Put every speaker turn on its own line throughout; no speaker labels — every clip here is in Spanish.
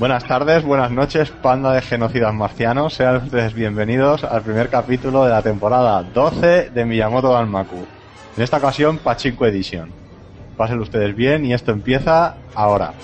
Buenas tardes, buenas noches, panda de genocidas marcianos. Sean ustedes bienvenidos al primer capítulo de la temporada 12 de Miyamoto Danmaku. En esta ocasión, Pachinko Edition. Pasen ustedes bien y esto empieza ahora.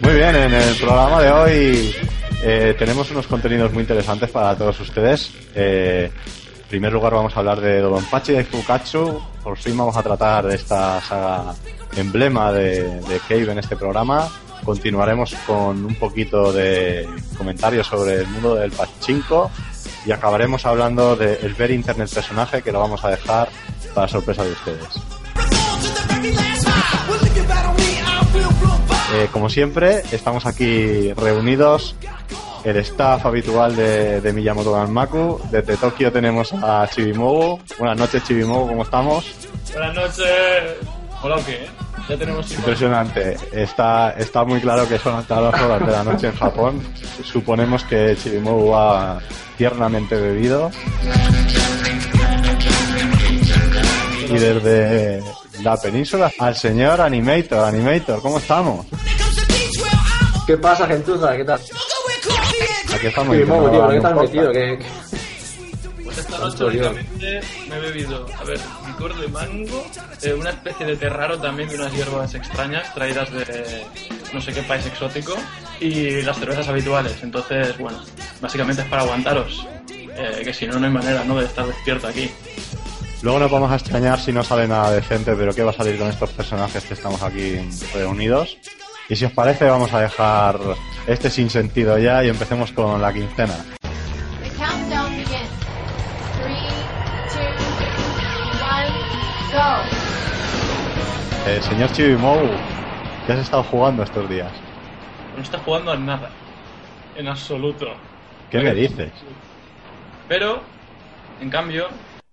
Muy bien, en el programa de hoy eh, tenemos unos contenidos muy interesantes para todos ustedes. Eh, en primer lugar vamos a hablar de Dodonpachi de Fukatsu. Por fin vamos a tratar de esta saga emblema de, de Cave en este programa. Continuaremos con un poquito de comentarios sobre el mundo del pachinko y acabaremos hablando del very internet personaje que lo vamos a dejar para sorpresa de ustedes. Eh, como siempre, estamos aquí reunidos el staff habitual de, de Miyamoto Ganmaku. Desde Tokio tenemos a Chibimogo. Buenas noches, Chibimogo, ¿cómo estamos?
Buenas noches. Hola, ¿o qué? Ya tenemos
Impresionante. Está, está muy claro que son hasta las horas de la noche en Japón. Suponemos que Chibimogo va tiernamente bebido. Y desde la península al señor Animator. Animator, ¿cómo estamos?
¿Qué pasa, gentuza? ¿Qué tal?
Aquí estamos.
Tío, ¿qué
no
tal metido? ¿Qué, qué-
Pues esta noche me he bebido, a ver, licor de mango, eh, una especie de terraro también de unas hierbas extrañas traídas de no sé qué país exótico y las cervezas habituales. Entonces, bueno, básicamente es para aguantaros, eh, que si no, no hay manera ¿no? de estar despierto aquí.
Luego nos vamos a extrañar si no sale nada decente, pero ¿qué va a salir con estos personajes que estamos aquí reunidos? Y si os parece, vamos a dejar este sin sentido ya y empecemos con la quincena. Eh, señor Chibimou, ¿qué has estado jugando estos días?
No está jugando a nada, en absoluto.
¿Qué me dices?
Pero, en cambio,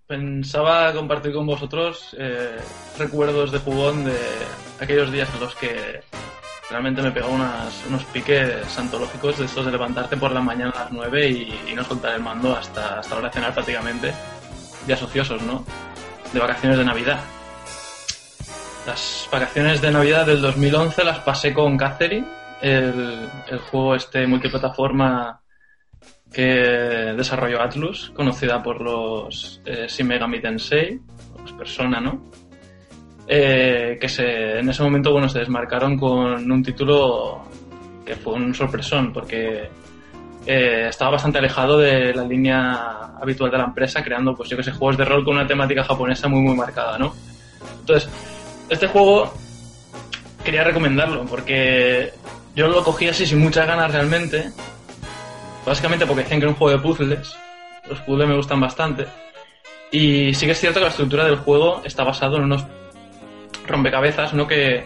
pensaba compartir con vosotros eh, recuerdos de jugón de aquellos días en los que realmente me pegaba unas- unos piques antológicos de estos de levantarte por la mañana a las 9 y, y no soltar el mando hasta, hasta hora de cenar prácticamente. Días ociosos, ¿no? De vacaciones de Navidad. Las vacaciones de Navidad del 2011 las pasé con Catherine, el, el juego este multiplataforma que desarrolló Atlus, conocida por los eh, Shin los Persona, ¿no? Eh, que se, en ese momento, bueno, se desmarcaron con un título que fue un sorpresón, porque eh, estaba bastante alejado de la línea habitual de la empresa, creando, pues yo que sé, juegos de rol con una temática japonesa muy, muy marcada, ¿no? Entonces, este juego quería recomendarlo, porque yo lo cogí así sin muchas ganas realmente, Básicamente porque decían que era un juego de puzzles. Los puzzles me gustan bastante. Y sí que es cierto que la estructura del juego está basado en unos rompecabezas, ¿no? Que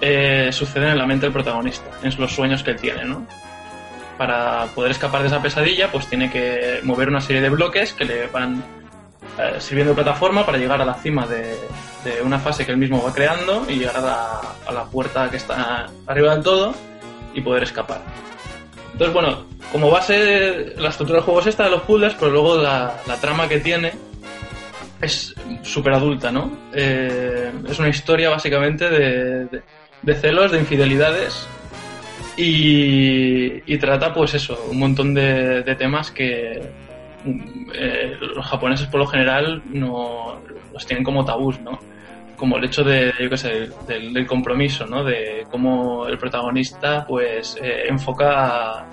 eh, suceden en la mente del protagonista, en los sueños que él tiene, ¿no? Para poder escapar de esa pesadilla, pues tiene que mover una serie de bloques que le van eh, sirviendo de plataforma para llegar a la cima de, una fase que él mismo va creando y llegar a la, a la puerta que está arriba del todo y poder escapar. Entonces, bueno, como base, la estructura del juego es esta de los puzzles, pero luego la, trama que tiene es súper adulta, ¿no? Eh, es una historia básicamente de, de- celos, de infidelidades y, y trata, pues eso, un montón de, temas que eh, los japoneses por lo general no los tienen como tabús, ¿no? Como el hecho de, yo qué sé, del, compromiso, ¿no? De cómo el protagonista, pues, eh, enfoca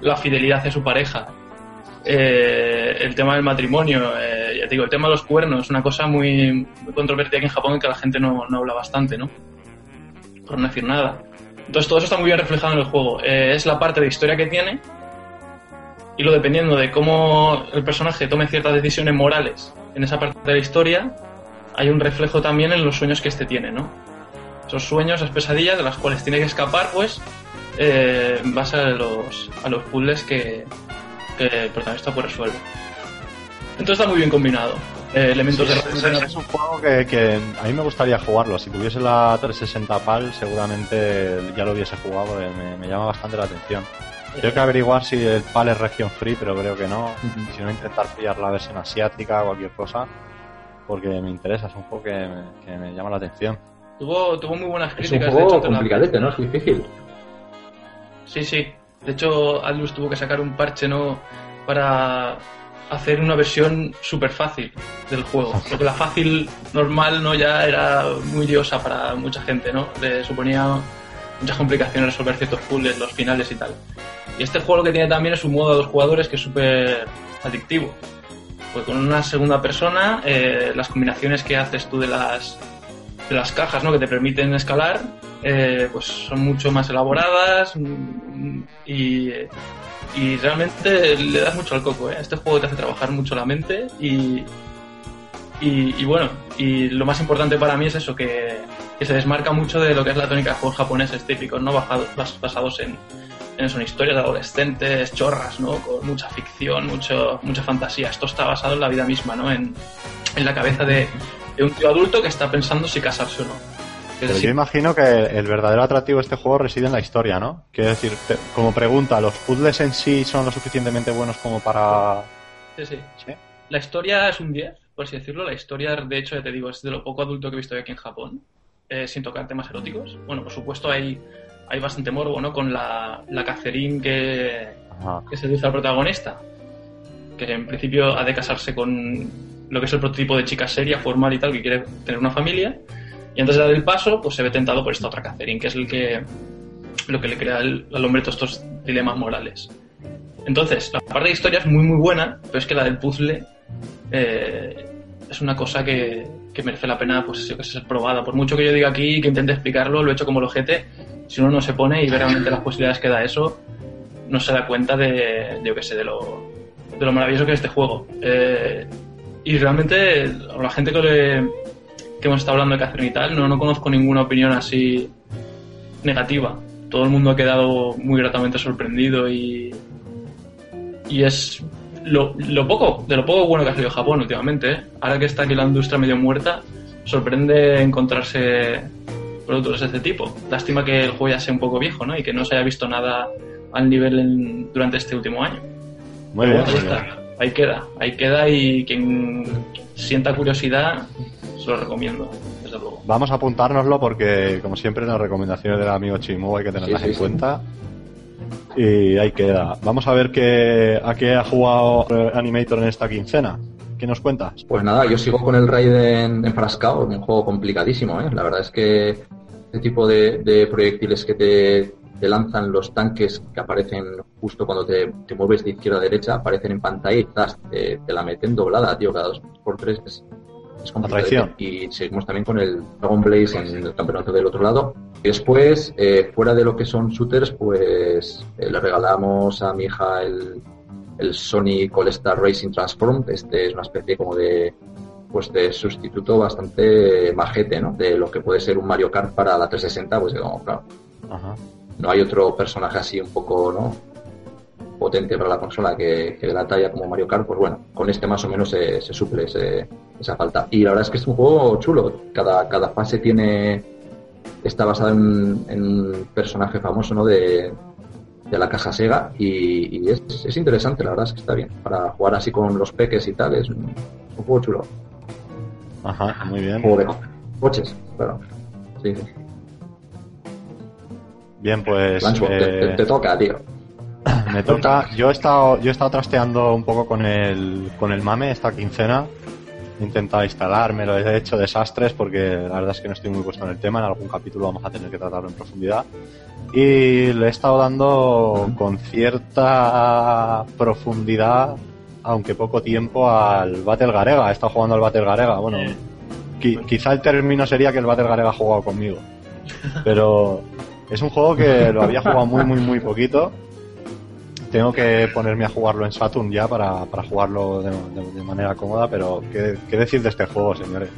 la fidelidad hacia su pareja. Eh, el tema del matrimonio, eh, ya te digo, el tema de los cuernos, una cosa muy, muy controvertida aquí en Japón y que la gente no, no habla bastante, ¿no? Por no decir nada. Entonces todo eso está muy bien reflejado en el juego. Eh, es la parte de historia que tiene y lo dependiendo de cómo el personaje tome ciertas decisiones morales en esa parte de la historia, hay un reflejo también en los sueños que éste tiene, ¿no? Esos sueños, esas pesadillas de las cuales tiene que escapar, pues, eh, en base a los, a los puzzles que, que el protagonista pues resuelve. Entonces está muy bien combinado. Eh, elementos
Sí,
de
es, es- es un juego que, que a mí me gustaría jugarlo. Si tuviese la 360 PAL, seguramente ya lo hubiese jugado porque me, me llama bastante la atención. Tengo que averiguar si el PAL es región free, pero creo que no.
Ujú.
Si no, intentar pillar la versión asiática o cualquier cosa, porque me interesa. Es un juego que me, que me llama la atención.
Tuvo, tuvo muy buenas
Es un
críticas. de
juego complicadete, ¿no? Es difícil.
Sí, sí. De hecho, Atlus tuvo que sacar un parche no para hacer una versión súper fácil del juego. Porque la fácil normal no ya era muy liosa para mucha gente, ¿no? Le suponía muchas complicaciones resolver ciertos puzzles, los finales y tal. Y este juego lo que tiene también es un modo a dos jugadores que es súper adictivo. Pues con una segunda persona, eh, las combinaciones que haces tú de las de las cajas ¿no? que te permiten escalar eh, pues son mucho más elaboradas mm, y, y realmente le das mucho al coco ¿eh? este juego te hace trabajar mucho la mente y, y, bueno y lo más importante para mí es eso que, que se desmarca mucho de lo que es la tónica de juegos japoneses típicos no basados en en son historias de adolescentes chorras no con mucha ficción mucho mucha fantasía esto está basado en la vida misma no en, en la cabeza de, de un tío adulto que está pensando si casarse o no.
Pero yo imagino que el verdadero atractivo de este juego reside en la historia, ¿no? Quiero decir, te- como pregunta, ¿los puzzles en sí son lo suficientemente buenos como para...?
sí, sí.
¿Sí?
La historia es un 10, por así decirlo. La historia, de hecho, ya te digo, es de lo poco adulto que he visto aquí en Japón, eh, sin tocar temas eróticos. Bueno, por supuesto hay, hay bastante morbo, ¿no? Con la, la Catherine que,
Ajá.
que seduce al protagonista, que en principio ha de casarse con lo que es el prototipo de chica seria, formal y tal, que quiere tener una familia. Y antes de dar el paso, pues se ve tentado por esta otra Catherine, que es el que lo que le crea al, al hombre todos estos dilemas morales. Entonces, la parte de historia es muy muy buena, pero es que la del puzzle eh, es una cosa que, que merece la pena pues que ser probada. Por mucho que yo diga aquí que intente explicarlo, lo he hecho como el ojete, si uno no se pone y ve realmente las posibilidades que da eso, no se da cuenta de, de, lo, de lo maravilloso que es este juego. Eh, y realmente, la gente que, le, que hemos estado hablando de Catherine y tal, no, no conozco ninguna opinión así negativa. Todo el mundo ha quedado muy gratamente sorprendido y, y es lo, lo poco, de lo poco bueno que ha salido Japón últimamente. ¿eh? Ahora que está aquí la industria medio muerta, sorprende encontrarse productos de este tipo. Lástima que el juego ya sea un poco viejo, ¿no? Y que no se haya visto nada al nivel en- durante este último año.
Muy bien,
bueno,
muy
ahí
bien.
está. Ahí queda, ahí queda y quien sienta curiosidad, se lo recomiendo, desde luego.
Vamos a apuntárnoslo porque, como siempre, las recomendaciones del amigo Chimu hay que tenerlas
Sí, sí,
en
sí.
cuenta. Y ahí queda. Vamos a ver qué, a qué ha jugado Animator en esta quincena. ¿Qué nos cuentas?
Pues nada, yo sigo con el Raiden enfrascado, un juego complicadísimo, ¿eh? La verdad es que este tipo de, de proyectiles que te, te lanzan los tanques que aparecen justo cuando te, te mueves de izquierda a derecha, aparecen en pantalla y zas, te, te la meten doblada, tío, cada dos por tres es, es complicado.
traición.
Y seguimos también con el Dragon Blaze en el campeonato del otro lado. Y después, eh, fuera de lo que son shooters, pues eh, le regalamos a mi hija el, el Sony All-Star Racing Transform. Este es una especie como de pues de sustituto bastante majete, ¿no? De lo que puede ser un Mario Kart para la 360, pues como, claro,
Ajá.
no hay otro personaje así un poco, ¿no? potente para la consola que, que de la talla como Mario Kart, pues bueno, con este más o menos se, se suple ese- esa falta. Y la verdad es que es un juego chulo. Cada, cada fase tiene está basado en, en un personaje famoso, ¿no? De, de la caja Sega y, y es, es interesante, la verdad es que está bien. Para jugar así con los peques y tal, es un, un juego chulo.
Ajá, muy bien.
de coches, claro. Sí.
Bien, pues
Lancho, te,
eh,
te- te toca, tío.
me toca. Yo he estado, yo he estado trasteando un poco con el, con el mame esta quincena. He intentado instalármelo, he hecho desastres porque la verdad es que no estoy muy puesto en el tema. En algún capítulo vamos a tener que tratarlo en profundidad. Y le he estado dando con cierta profundidad, aunque poco tiempo, al Battle Garega. He estado jugando al Battle Garega. Bueno,
Eh,
qui- quizá el término sería que el Battle Garega ha jugado conmigo. Pero es un juego que lo había jugado muy, muy, muy poquito. Tengo que ponerme a jugarlo en Saturn ya para, para jugarlo de, de- de manera cómoda, pero ¿qué, qué decir de este juego, señores?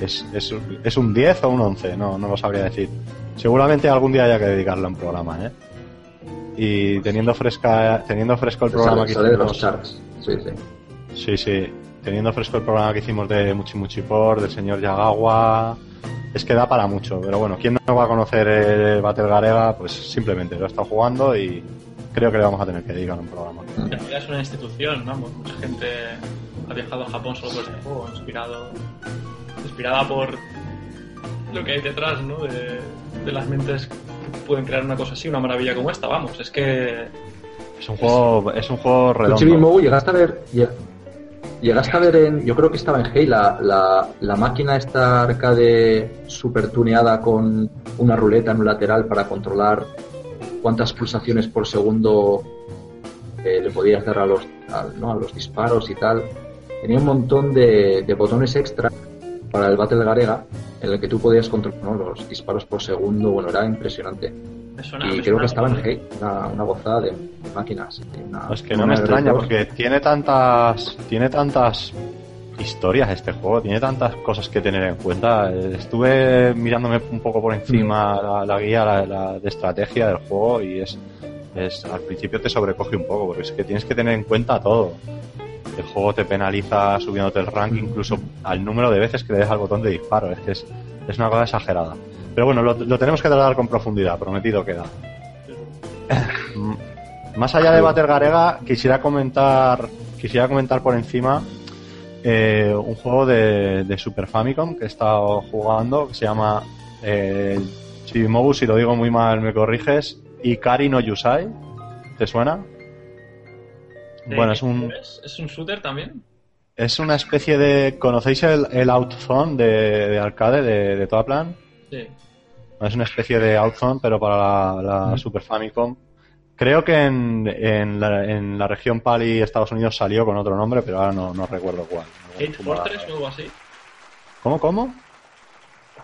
¿Es, es, un- ¿Es un 10 o un 11? No, no lo sabría decir. Seguramente algún día haya que dedicarle a un programa, ¿eh? Y teniendo fresca teniendo fresco el programa
Sale,
que
sale de los
hicimos...
charts. Sí, sí.
Sí, sí. Teniendo fresco el programa que hicimos de Muchi Muchi Por, del señor Yagawa. Es que da para mucho. Pero bueno, ¿quién no va a conocer el Battle Garega? Pues simplemente lo ha estado jugando y creo que le vamos a tener que dedicar un programa.
En realidad es una institución, vamos. Mucha gente ha viajado a Japón solo por este juego, inspirado, inspirada por lo que hay detrás, ¿no? De, de las mentes que pueden crear una cosa así, una maravilla como esta, vamos. Es que
Es un juego, es un juego redondo.
Llegaste a ver. lle- Llegaste a ver en. Yo creo que estaba en Hey la, la, la máquina esta arcade super tuneada con una ruleta en un lateral para controlar cuántas pulsaciones por segundo eh, le podías dar a los, a, ¿no? a los disparos y tal. Tenía un montón de, de botones extra para el Battle Garega en el que tú podías controlar ¿no? los disparos por segundo. Bueno, era impresionante.
suena.
Y creo que estaba en Hey, una, una gozada de máquinas. Una-
Es que no me extraña
R2.
porque tiene tantas, tiene tantas historias este juego, tiene tantas cosas que tener en cuenta. Estuve mirándome un poco por encima la, la guía la- la de estrategia del juego y es, es al principio te sobrecoge un poco porque es que tienes que tener en cuenta todo. El juego te penaliza subiéndote el rank incluso al número de veces que le des al botón de disparo. Es que es, es una cosa exagerada. Pero bueno, lo, lo tenemos que tratar con profundidad, prometido queda. Mm, Más allá de Battle Garega, quisiera comentar, quisiera comentar por encima eh, un juego de, de Super Famicom que he estado jugando, que se llama eh, Chibi-Mobu, si lo digo muy mal me corriges, Ikari no Yusai. ¿Te suena?
¿De
Bueno, es un,
es? ¿Es un shooter también?
es una especie de... ¿Conocéis el, el Outzone de, de arcade de, de Toaplan?
Sí.
Es una especie de Outzone, pero para la, la Super Famicom. Creo que en, en, la, en la región Pali, Estados Unidos, salió con otro nombre, pero ahora no, no recuerdo cuál.
Hate Fortress o algo así.
¿Cómo, cómo?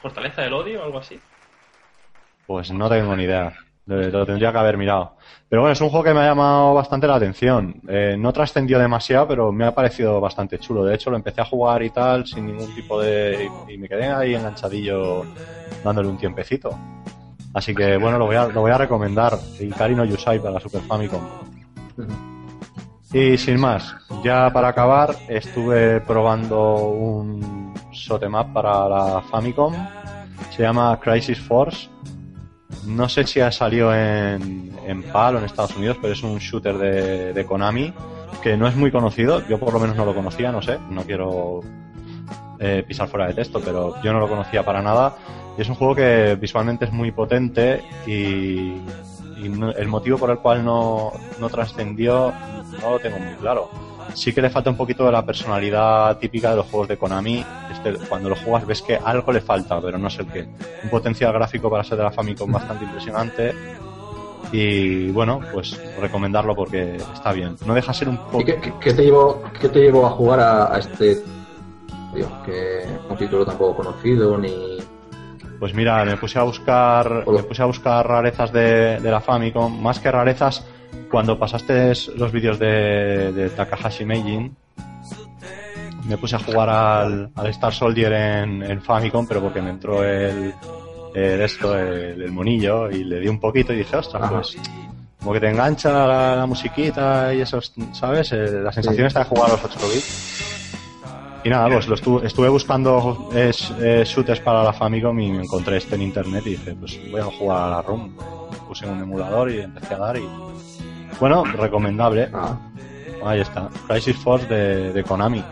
Fortaleza del odio o algo así.
Pues no tengo ni idea. Lo, lo tendría que haber mirado. Pero bueno, es un juego que me ha llamado bastante la atención. Eh, no trascendió demasiado, pero me ha parecido bastante chulo. De hecho, lo empecé a jugar y tal, sin ningún tipo de... Y me quedé ahí enganchadillo dándole un tiempecito. Así que bueno, lo voy a, lo voy a recomendar. No Yusai para la Super Famicom. Y sin más, ya para acabar, estuve probando un shoot'em para la Famicom. Se llama Crisis Force. No sé si ha salido en, en PAL o en Estados Unidos, pero es un shooter de, de Konami que no es muy conocido. Yo por lo menos no lo conocía, no sé. No quiero eh, pisar fuera de texto, pero yo no lo conocía para nada. Y es un juego que visualmente es muy potente y, el motivo por el cual no, no trascendió no lo tengo muy claro. Sí que le falta un poquito de la personalidad típica de los juegos de Konami. Cuando lo juegas ves que algo le falta, pero no sé el qué. Un potencial gráfico para ser de la Famicom bastante impresionante. Y bueno, pues recomendarlo porque está bien. No deja ser un poco...
¿Y qué, qué- qué te llevó, qué te llevó a jugar a, a este tío? Que un título tampoco conocido ni.
Pues mira, me puse a buscar, me puse a buscar rarezas de, de la Famicom, más que rarezas, cuando pasaste los vídeos de, de Takahashi Meijin, me puse a jugar al, al Star Soldier en, en Famicom, pero porque me entró el, el esto, el, el monillo, y le di un poquito y dije, ostras,
Ajá.
pues como que te engancha la, la musiquita y eso, ¿sabes? Eh, la sensación
Sí.
está de jugar a los 8 bits. Y nada, pues lo estuve, estuve buscando eh, shooters para la Famicom y me encontré este en internet y dije, pues voy a jugar a la ROM. puse un emulador y empecé a dar y... Bueno, recomendable.
Ah,
Ahí está. Crisis Force de, de Konami.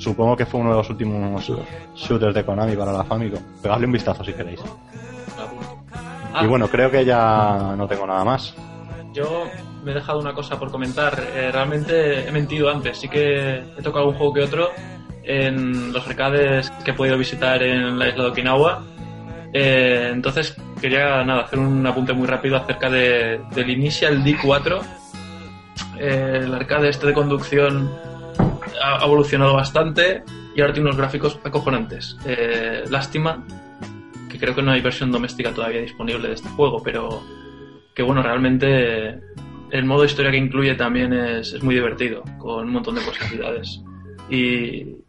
Supongo que fue uno de los últimos shooters de Konami para la Famicom. Pegadle un vistazo si queréis.
Ah,
Y bueno, creo que ya no tengo nada más.
Yo me he dejado una cosa por comentar. Eh, realmente he mentido antes. Sí que he tocado un juego que otro en los arcades que he podido visitar en la isla de Okinawa. Eh, entonces quería nada, hacer un apunte muy rápido acerca de, del Initial D4. Eh, el arcade este de conducción ha evolucionado bastante y ahora tiene unos gráficos acojonantes. Eh, lástima que creo que no hay versión doméstica todavía disponible de este juego, pero que bueno, realmente el modo historia que incluye también es, es muy divertido, con un montón de posibilidades. Y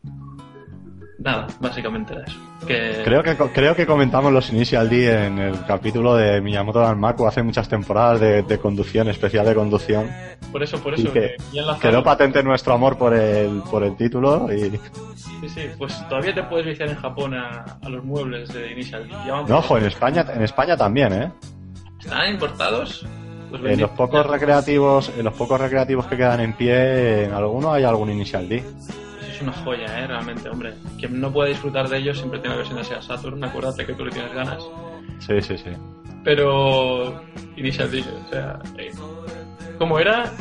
nada, básicamente era eso. Que,
Creo que, creo que comentamos los Initial D en el capítulo de Miyamoto Danmaku hace muchas temporadas de, de conducción, especial de conducción.
por eso, por
y
eso,
que Quedó patente nuestro amor por el, por el título y...
Sí, sí, pues todavía te puedes viciar en Japón a, a los muebles de Initial D.
No, ojo, en España, en España también, ¿eh?
¿Están importados? Pues
En los pocos recreativos, en los pocos recreativos que quedan en pie, en alguno hay algún Initial D.
Es una joya, ¿eh? Realmente, hombre. Quien no puede disfrutar de ellos siempre tiene la versión de Sega Saturn. Acuérdate que tú le tienes ganas.
Sí, sí, sí.
Pero. Initial D, o sea. eh, ¿Cómo era?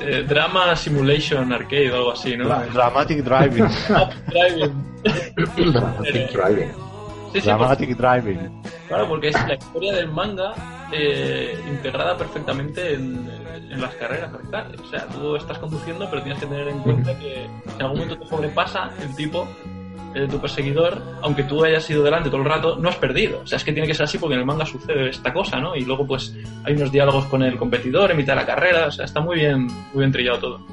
Eh, Drama Simulation Arcade o algo así, ¿no?
Dra- Dramatic Driving.
Driving.
Dramatic Driving.
Sí, sí,
Dramatic Driving.
Claro, porque es la historia del manga eh, integrada perfectamente en, en las carreras. O sea, tú estás conduciendo, pero tienes que tener en cuenta que si en algún momento te sobrepasa el tipo, eh, tu perseguidor, aunque tú hayas ido delante todo el rato, no has perdido. O sea, es que tiene que ser así porque en el manga sucede esta cosa, ¿no? Y luego, pues, hay unos diálogos con el competidor en mitad de la carrera. O sea, está muy bien, muy bien trillado todo.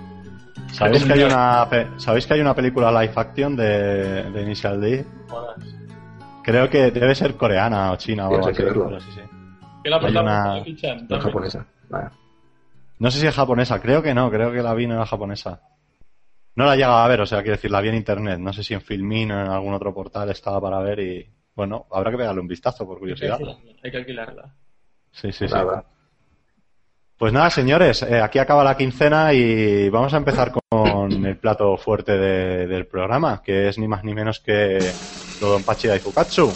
¿Sabéis que hay una, ¿sabéis que hay una película live action de, de Initial D? Creo que debe ser coreana o china o algo así.
Que la
Hay una-
No es japonesa. Vaya.
No sé si es japonesa, creo que no, creo que la vi en la japonesa. No la llegaba a ver, o sea, quiero decir, la vi en internet. No sé si en Filmin o en algún otro portal estaba para ver y. Bueno, habrá que pegarle un vistazo por
Hay que
curiosidad.
alquilarla, Hay que alquilarla.
Sí, sí, sí.
Nada.
Pues nada, señores, eh, aquí acaba la quincena y vamos a empezar con el plato fuerte de- del programa, que es ni más ni menos que Dodonpachi Daifukatsu.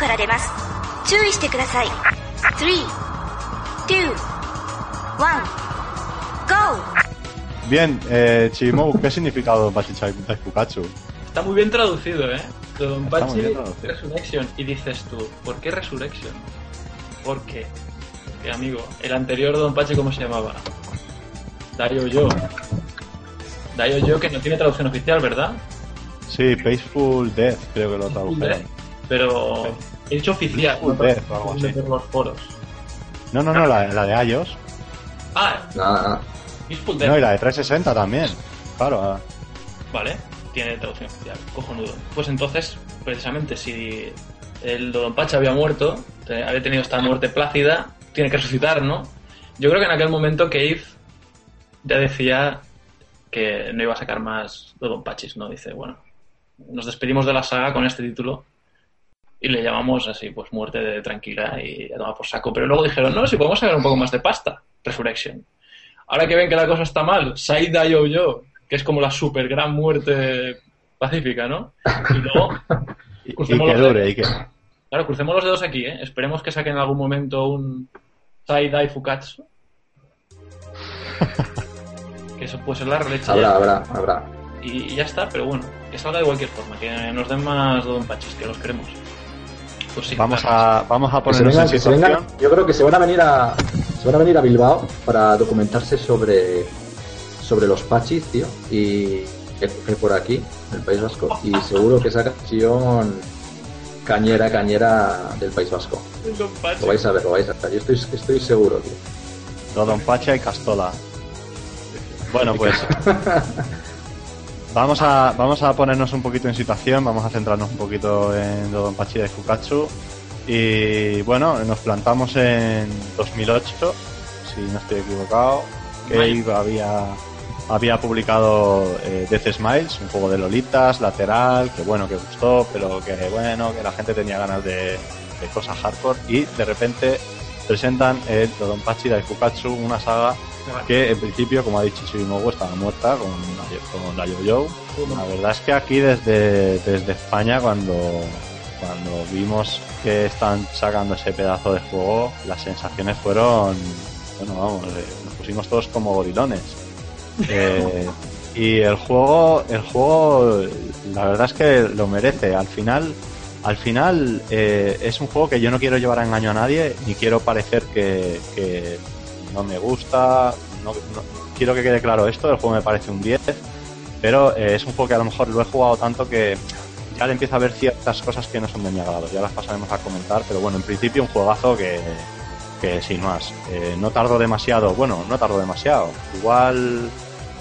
から出ます注意してください321 GO!
Bien, eh, Chimou, ¿qué significa Dodonpachi Daifukatsu?
Está muy bien traducido, ¿eh? Don
Está muy
Pachi
bien traducido.
Resurrection. Y dices tú, ¿por qué Resurrection? Porque, eh, amigo, el anterior Don Pachi, ¿cómo se llamaba? Dario Yo. Dario Yo, que no tiene traducción oficial, ¿verdad?
Sí, Peaceful Death, creo que lo tradujeron.
Pero he dicho oficial, no
Death o algo así.
por los foros.
No, no, no, la, la de iOS.
Ah,
Nada, nada.
Peaceful
No, y la de 360 también. Claro, ah.
Vale, tiene traducción oficial, cojonudo. Pues entonces, precisamente, si el Don Pacha había muerto, había tenido esta muerte plácida, tiene que resucitar, ¿no? Yo creo que en aquel momento Cave ya decía que no iba a sacar más Don Pachis, ¿no? Dice, bueno, nos despedimos de la saga con este título y le llamamos así, pues muerte de tranquila y a tomar por saco. Pero luego dijeron, no, si podemos sacar un poco más de pasta, Resurrection. Ahora que ven que la cosa está mal, Saida Yo Yo, que es como la super gran muerte pacífica, ¿no? Y luego,
Y, y que dure, y que...
claro, crucemos los dedos aquí, ¿eh? Esperemos que saquen en algún momento un Saidai Fukatsu. que eso puede ser la leche.
Habrá, habrá, habrá.
Y, y ya está, pero bueno, que salga de cualquier forma, que nos den más Don Pachis, que los queremos. Pues sí,
Vamos
claro.
a, vamos a ponernos
vengan-
en
vengan- yo creo que se van a venir a se van a venir a Bilbao para documentarse sobre sobre los pachis, tío, y que, que por aquí, en el País Vasco, y seguro que esa canción cañera, cañera del País Vasco.
Don.
Lo vais a ver, lo vais a ver. Yo estoy, estoy seguro, tío.
Dodonpacha y Castola. Bueno, pues Vamos a, vamos a ponernos un poquito en situación, vamos a centrarnos un poquito en Dodonpachi de Fukatsu. Y bueno, nos plantamos en 2008, si no estoy equivocado. Gabe había, había publicado eh, Death Smiles, un juego de Lolitas, lateral, que bueno, que gustó, pero que bueno, que la gente tenía ganas de, de cosas hardcore. Y de repente presentan el Dodonpachi de Fukatsu, una saga que en principio, como ha dicho Shimogu, estaba muerta con, con la Yo-Yo. La verdad es que aquí desde, desde España, cuando, cuando vimos que están sacando ese pedazo de juego, las sensaciones fueron, bueno, vamos, eh, nos pusimos todos como gorilones. Eh, y el juego, el juego, la verdad es que lo merece. Al final, al final eh, es un juego que yo no quiero llevar a engaño a nadie, ni quiero parecer que, que no me gusta. No, quiero que quede claro esto, el juego me parece un 10, pero eh, es un juego que a lo mejor lo he jugado tanto que ya le empiezo a ver ciertas cosas que no son de mi agrado. Ya las pasaremos a comentar, pero bueno, en principio un juegazo que, que sin más. Eh, no tardo demasiado, bueno, no tardo demasiado. Igual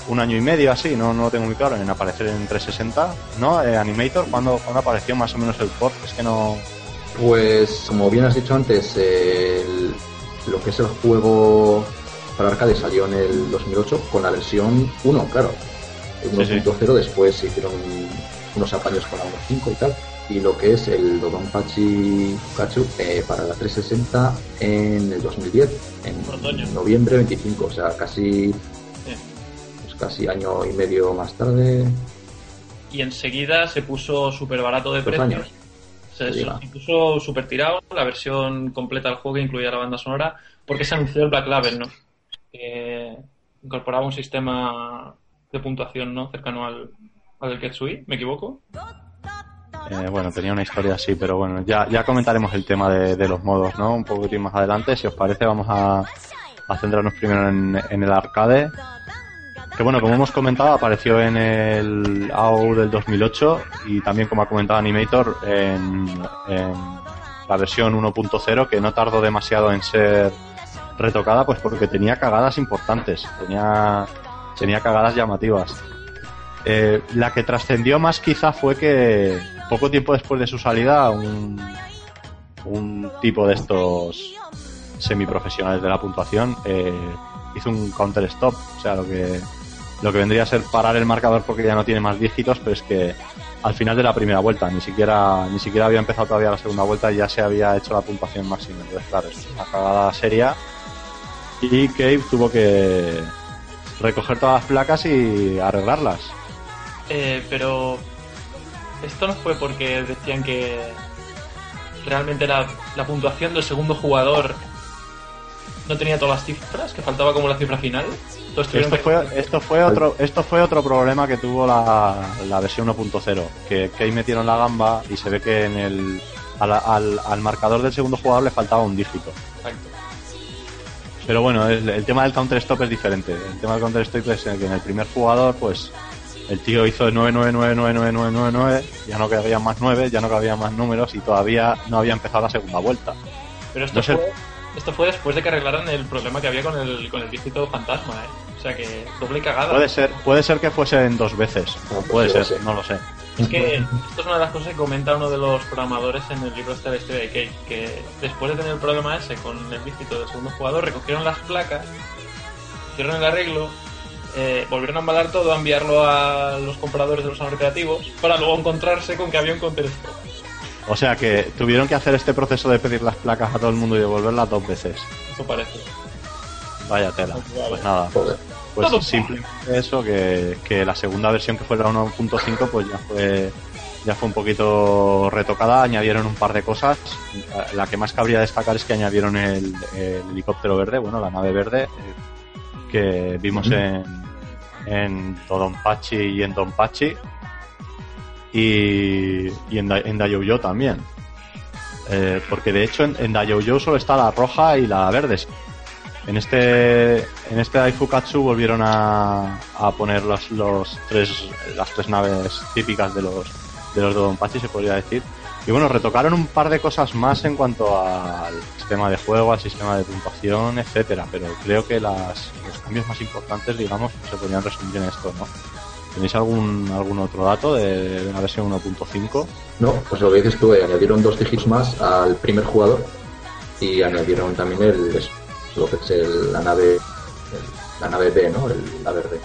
un año y medio así, no, no lo tengo muy claro, en aparecer en 360. ¿No? Eh, Animator, ¿cuándo, cuándo apareció más o menos el port? Es que no...
Pues, como bien has dicho antes, el- lo que es el juego para arcade salió en el 2008 con la versión 1, claro.
Sí, sí.
1.0 después se hicieron unos apaños con la 1.5 y tal. Y lo que es el Dodonpachi Fukachu eh, para la 360 en el 2010,
Por otoño.
en noviembre 25, o sea, casi, pues casi año y medio más tarde.
Y enseguida se puso súper barato de precio.
años.
Puso súper tirado la versión completa del juego que incluía la banda sonora porque se anunció el Black Label, ¿no? Que incorporaba un sistema de puntuación, ¿no? Cercano al, al del Ketsui, ¿me equivoco?
Eh, bueno, tenía una historia así, pero bueno, ya, ya comentaremos el tema de, de los modos, ¿no? Un poquitín más adelante. Si os parece, vamos a, a centrarnos primero en, en el arcade. Que bueno, como hemos comentado, apareció en el AU del 2008 y también, como ha comentado Animator, en, la versión 1.0, que no tardó demasiado en ser retocada, pues porque tenía cagadas importantes, tenía, tenía cagadas llamativas. Eh, la que trascendió más quizá fue que poco tiempo después de su salida un, un tipo de estos semiprofesionales de la puntuación eh, hizo un counter stop, o sea lo que lo que vendría a ser parar el marcador porque ya no tiene más dígitos, pero es que al final de la primera vuelta, ni siquiera ni siquiera había empezado todavía la segunda vuelta y ya se había hecho la puntuación máxima. Entonces, claro, es una cagada seria y Cave tuvo que recoger todas las placas y arreglarlas.
Eh, pero esto no fue porque decían que realmente la, la puntuación del segundo jugador no tenía todas las cifras, que faltaba como la cifra final. Entonces
Esto
que-
fue, esto fue otro esto fue otro problema que tuvo la, la versión 1.0 que, que ahí metieron la gamba y se ve que en el al, al- al marcador del segundo jugador le faltaba un dígito
Exacto.
pero bueno el, el tema del counter stop es diferente el tema del counter stop es que en el primer jugador pues el tío hizo 9999999 ya no cabían más 9 ya no cabían más números y todavía no había empezado la segunda vuelta
Pero esto,
No
fue, esto fue después de que arreglaran el problema que había con el, con el dígito fantasma, ¿eh? O sea que doble cagada.
puede ser puede ser que fuesen dos veces
Ah,
puede ser
sí.
no lo sé
Es que esto es una de las cosas que comenta uno de los programadores en el libro este de este de Cake, que después de tener el problema ese con el dígito del segundo jugador, recogieron las placas, hicieron el arreglo, eh, volvieron a embalar todo, a enviarlo a los compradores de los recreativos, para luego encontrarse con que había un counter.
O sea que tuvieron que hacer este proceso de pedir las placas a todo el mundo y devolverlas dos veces.
Eso parece.
Vaya tela. Pues nada, pues simplemente eso, que, que la segunda versión que fue la 1.5 pues ya fue ya fue un poquito retocada, añadieron un par de cosas. La que más cabría destacar es que añadieron el, el helicóptero verde, bueno, la nave verde, eh, que vimos en, en Dodonpachi y en Donpachi y, y en, en Daiyoujo también. Eh, porque de hecho en, en solo está la roja y la verde. En este en este Daifukatsu volvieron a, a poner los, los tres las tres naves típicas de los de los Dodonpachi se podría decir. Y bueno, retocaron un par de cosas más en cuanto al sistema de juego, al sistema de puntuación, etcétera, pero creo que las, los cambios más importantes, digamos, se podrían resumir en esto, ¿no? ¿Tenéis algún algún otro dato de, de una versión 1.5?
No, pues lo que dices tú, eh, añadieron dos dígitos más al primer jugador y añadieron también el, lo que es el- la nave el- la nave B, ¿no? El- la verde.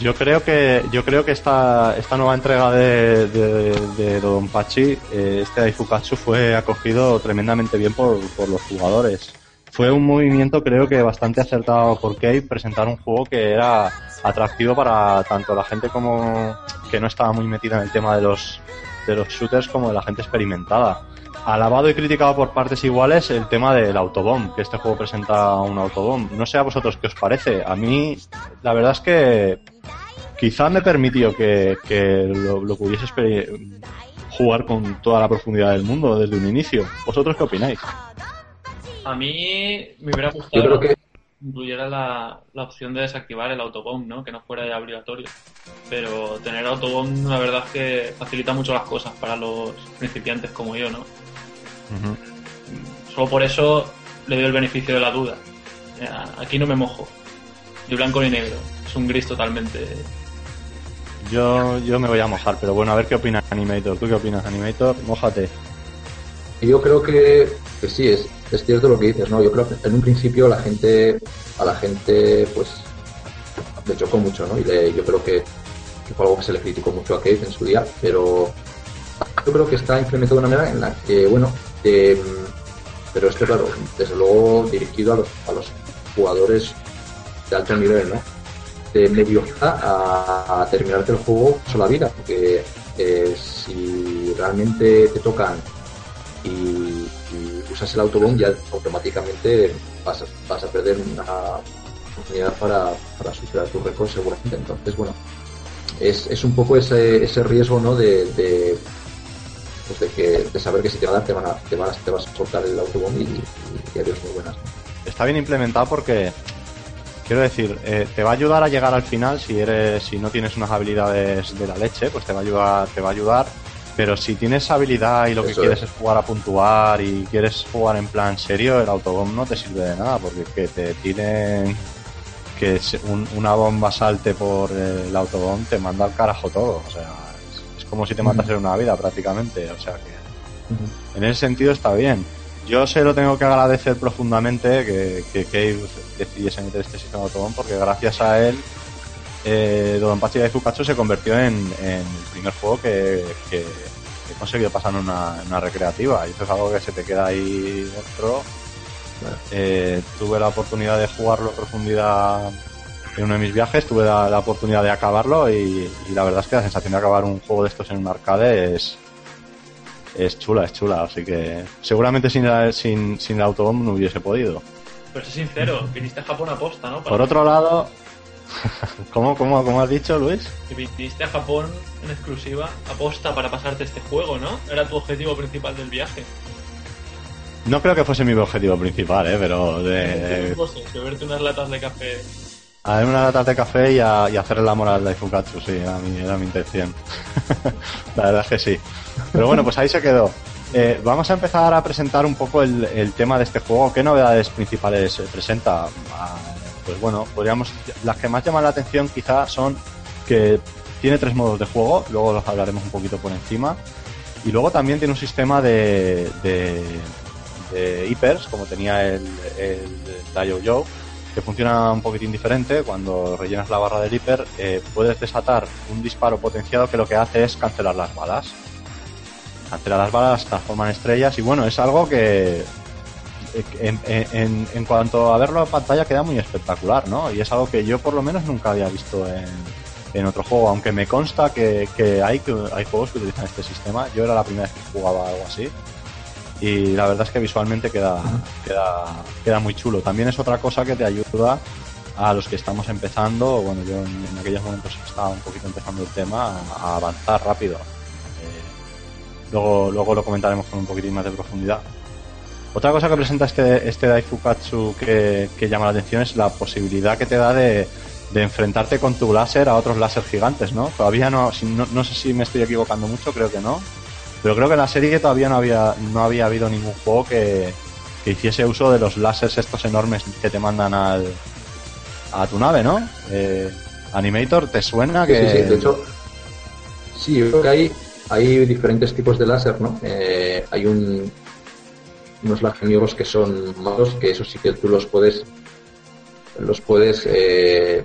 Yo creo que yo creo que esta esta nueva entrega de, de, de Dodonpachi, eh, este Daifukatsu fue acogido tremendamente bien por, por los jugadores. Fue un movimiento creo que bastante acertado por Cave presentar un juego que era atractivo para tanto la gente como que no estaba muy metida en el tema de los de los shooters como de la gente experimentada. Alabado y criticado por partes iguales el tema del autobomb, que este juego presenta un autobomb. No sé a vosotros qué os parece. A mí, la verdad es que quizá me permitió que, que lo, lo pudiese jugar con toda la profundidad del mundo desde un inicio. ¿Vosotros qué opináis?
A mí me hubiera
Yo
gustado
creo que
incluyera la, la opción de desactivar el autobomb, ¿no? Que no fuera ya obligatorio. Pero tener autobomb, la verdad es que facilita mucho las cosas para los principiantes como yo, ¿no? Solo por eso le doy el beneficio de la duda. Aquí no me mojo. De blanco ni negro. Es un gris totalmente.
Yo, yo me voy a mojar, pero bueno, a ver qué opina Animator. ¿Tú qué opinas, Animator? Mójate.
Yo creo que, que sí, es, es cierto lo que dices, ¿no? Yo creo que en un principio la gente, a la gente, pues, le chocó mucho, ¿no? Y yo creo que, fue algo que se le criticó mucho a Cave en su día, pero yo creo que está implementado de una manera en la que, bueno, eh, pero esto, claro, desde luego dirigido a los, jugadores de alto nivel, ¿no? De medio a, a terminarte el juego sola vida, porque eh, si realmente te tocan y, usas el autobomb ya automáticamente vas a, vas a perder una oportunidad para, superar tu récord seguramente. Entonces, bueno, es, es un poco ese, ese riesgo ¿no? de, de, pues de, que, de saber que si te va a dar te, van a, te, vas, te vas a soltar el autobomb y, y, y adiós muy buenas.
Está bien implementado porque, quiero decir, eh, te va a ayudar a llegar al final si eres, si no tienes unas habilidades de la leche, pues te va a ayudar, te va a ayudar. Pero si tienes habilidad y lo que quieres
es.
es jugar a puntuar y quieres jugar en plan serio, el autobomb no te sirve de nada porque que te tiren que se- un- una bomba salte por el autobomb te manda al carajo todo. O sea, es, es como si te matas en una vida prácticamente. O sea que en ese sentido está bien. Yo se lo tengo que agradecer profundamente que, que Cave decidiese meter este sistema de autobomb porque gracias a él eh, Dodonpachi de Fukachu se convirtió en, en el primer juego que, que he conseguido pasar en una, en una recreativa y eso es algo que se te queda ahí dentro. Eh, tuve la oportunidad de jugarlo en profundidad en uno de mis viajes, tuve la, la oportunidad de acabarlo y, y la verdad es que la sensación de acabar un juego de estos en un arcade es, es chula, es chula, así que seguramente sin, la- sin, sin el autobomb no hubiese podido.
Pero sé sincero, viniste a Japón a posta, ¿no? Para-
Por otro lado, ¿cómo, cómo, cómo has dicho, Luis?
que viniste a Japón en exclusiva a posta para pasarte este juego, ¿no? Era tu objetivo principal del viaje.
No creo que fuese mi objetivo principal, ¿eh? pero de,
beberte unas latas de café.
a darme una lata de café y, a, y hacerle la moral de Fukatsu, sí, era mi, era mi intención. la verdad es que sí. Pero bueno, pues ahí se quedó. Eh, vamos a empezar a presentar un poco el, el tema de este juego. ¿Qué novedades principales eh, presenta? Pues bueno, podríamos. Las que más llaman la atención quizá son que tiene tres modos de juego, luego los hablaremos un poquito por encima. Y luego también tiene un sistema de, de, como tenía el, el Dio Joe, que funciona un poquitín diferente. Cuando rellenas la barra del hiper, eh, puedes desatar un disparo potenciado que lo que hace es cancelar las balas. Cancela las balas, transforma en estrellas y bueno, es algo que en, cuanto a verlo en pantalla queda muy espectacular, ¿no? Y es algo que yo por lo menos nunca había visto en, otro juego, aunque me consta que, hay, que hay juegos que utilizan este sistema. Yo era la primera vez que jugaba algo así y la verdad es que visualmente queda, queda, queda muy chulo. También es otra cosa que te ayuda a los que estamos empezando, bueno, yo en, aquellos momentos estaba un poquito empezando el tema, a, a avanzar rápido. Eh, luego, luego lo comentaremos con un poquitín más de profundidad. Otra cosa que presenta este, este Daifukatsu que, que llama la atención es la posibilidad que te da de, de enfrentarte con tu láser a otros láser gigantes, ¿no? Todavía no, si- no, no sé si me estoy equivocando mucho, creo que no. Pero creo que en la serie todavía no había, no había habido ningún juego que, que hiciese uso de los láseres estos enormes que te mandan al, a tu nave, ¿no? Eh, Animator, ¿te suena?
Sí,
que...
sí, sí, de hecho, sí, yo creo que hay, hay diferentes tipos de láser, ¿no? Eh, hay un, unos láser que son malos, que eso sí que tú los puedes, los puedes eh,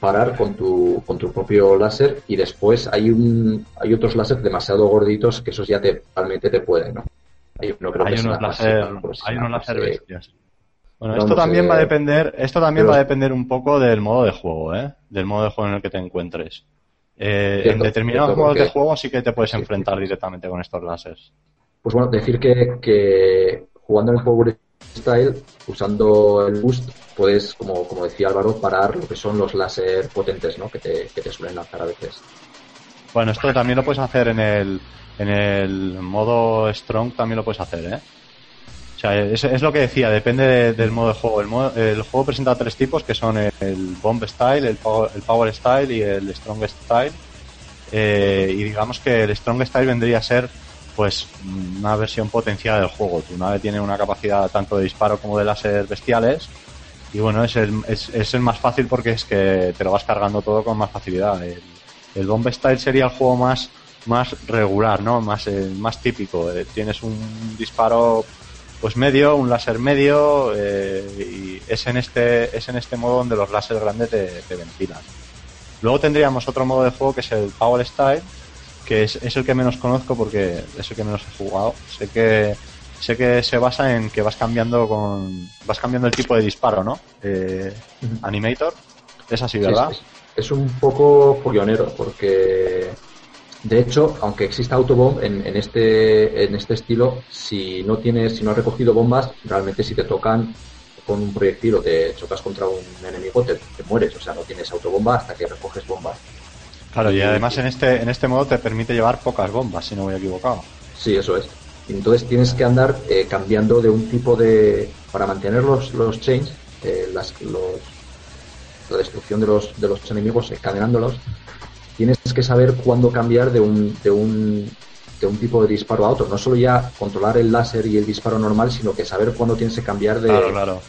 parar con tu, con tu propio láser y después hay un, hay otros láser demasiado gorditos que esos ya te, realmente te pueden, ¿no? Hay, uno, creo
hay
que
unos láser,
pues,
hay unos láser bestias. Bueno, esto también va a depender, esto también
pero-
va a depender un poco del modo de juego, ¿eh? Del modo de juego en el que te encuentres. Eh,
Cierto,
en determinados
cierto,
modos de juego sí que te puedes
Sí.
enfrentar directamente con estos láseres.
Pues bueno, decir que, jugando en el Power Style, usando el boost, puedes, como, decía Álvaro, parar lo que son los láser potentes, ¿no? Que te, que te suelen lanzar a veces.
Bueno, esto también lo puedes hacer en el, en el modo Strong, también lo puedes hacer, ¿eh? O sea, es, lo que decía, depende de- del modo de juego. El, juego presenta tres tipos, que son el, el Bomb Style, el Power, el Power Style y el Strong Style. Eh, y digamos que el Strong Style vendría a ser pues una versión potenciada del juego. Tu nave tiene una capacidad tanto de disparo como de láser bestiales. Y bueno, es el, es, es el más fácil porque es que te lo vas cargando todo con más facilidad. El, el Bomb Style sería el juego más, más regular, ¿no? Más, eh, más típico. Eh, tienes un disparo pues medio, un láser medio, eh, y es en este, es en este modo donde los láser grandes te, te ventilan. Luego tendríamos otro modo de juego que es el Power Style, que es, es el que menos conozco porque es el que menos he jugado. Sé que sé que se basa en que vas cambiando con vas cambiando el tipo de disparo, ¿no? Eh, Animator, es así,
Sí,
¿verdad?
es, es un poco follonero, porque de hecho, aunque exista autobomb en, en este en este estilo, si no tienes, si no has recogido bombas, realmente si te tocan con un proyectil o te chocas contra un enemigo, te, te mueres. O sea, no tienes autobomba hasta que recoges bombas.
Claro, y además en este en este modo te permite llevar pocas bombas, si no voy equivocado.
Sí, eso es. Entonces tienes que andar eh, cambiando de un tipo de... Para mantener los, los chains, eh, las, los, la destrucción de los, de los enemigos, encadenándolos, tienes que saber cuándo cambiar de un, de un de un tipo de disparo a otro. No solo ya controlar el láser y el disparo normal, sino que saber cuándo tienes que cambiar de,
Claro, claro.